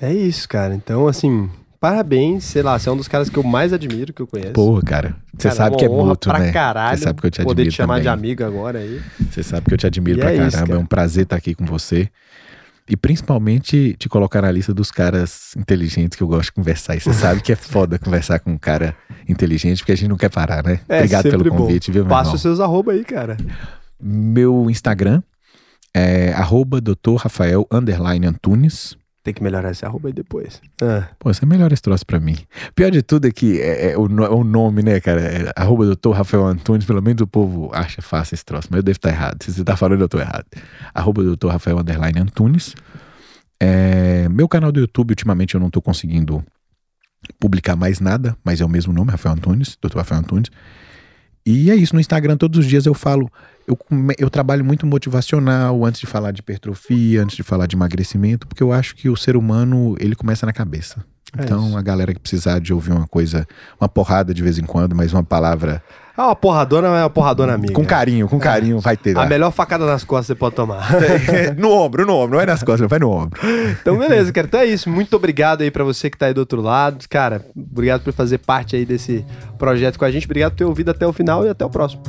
É isso, cara. Então, assim, parabéns. Sei lá, você é um dos caras que eu mais admiro, que eu conheço. Pô, cara, você Cara, sabe uma que é mútuo, pra né? caralho Você sabe que eu te Poder admiro te chamar também. de amigo agora aí. Você sabe que eu te admiro E pra é caramba. isso, é cara. um prazer estar aqui com você. E principalmente te colocar na lista dos caras inteligentes que eu gosto de conversar. E você [LAUGHS] sabe que é foda conversar com um cara inteligente, porque a gente não quer parar, né? É, Obrigado pelo sempre bom. convite, viu, meu Passa os seus arroba aí, cara. Meu Instagram é arroba Dr. Rafael Antunes. Tem que melhorar esse arroba aí depois. Ah, Pô, você melhora esse troço pra mim. Pior de tudo é que é, é o, é o nome, né, cara? É, arroba doutor Rafael Antunes, pelo menos o povo acha fácil esse troço, mas eu devo estar errado. Se você tá falando, eu tô errado. Arroba doutor Rafael underline Antunes. É, meu canal do YouTube, ultimamente, eu não tô conseguindo publicar mais nada, mas é o mesmo nome, Rafael Antunes, Dr. Rafael Antunes. E é isso, no Instagram todos os dias eu falo, eu, eu trabalho muito motivacional antes de falar de hipertrofia, antes de falar de emagrecimento, porque eu acho que o ser humano, ele começa na cabeça. É então, isso. a galera que precisar de ouvir uma coisa, uma porrada de vez em quando, mas uma palavra Ah, uma porradona é uma porradona amiga. com carinho, com carinho, vai ter A lá. melhor facada nas costas você pode tomar. [LAUGHS] no ombro, no ombro, não é nas costas, vai no ombro. Então, beleza, cara. Então é isso. Muito obrigado aí pra você que tá aí do outro lado. Cara, obrigado por fazer parte aí desse projeto com a gente. Obrigado por ter ouvido até o final e até o próximo.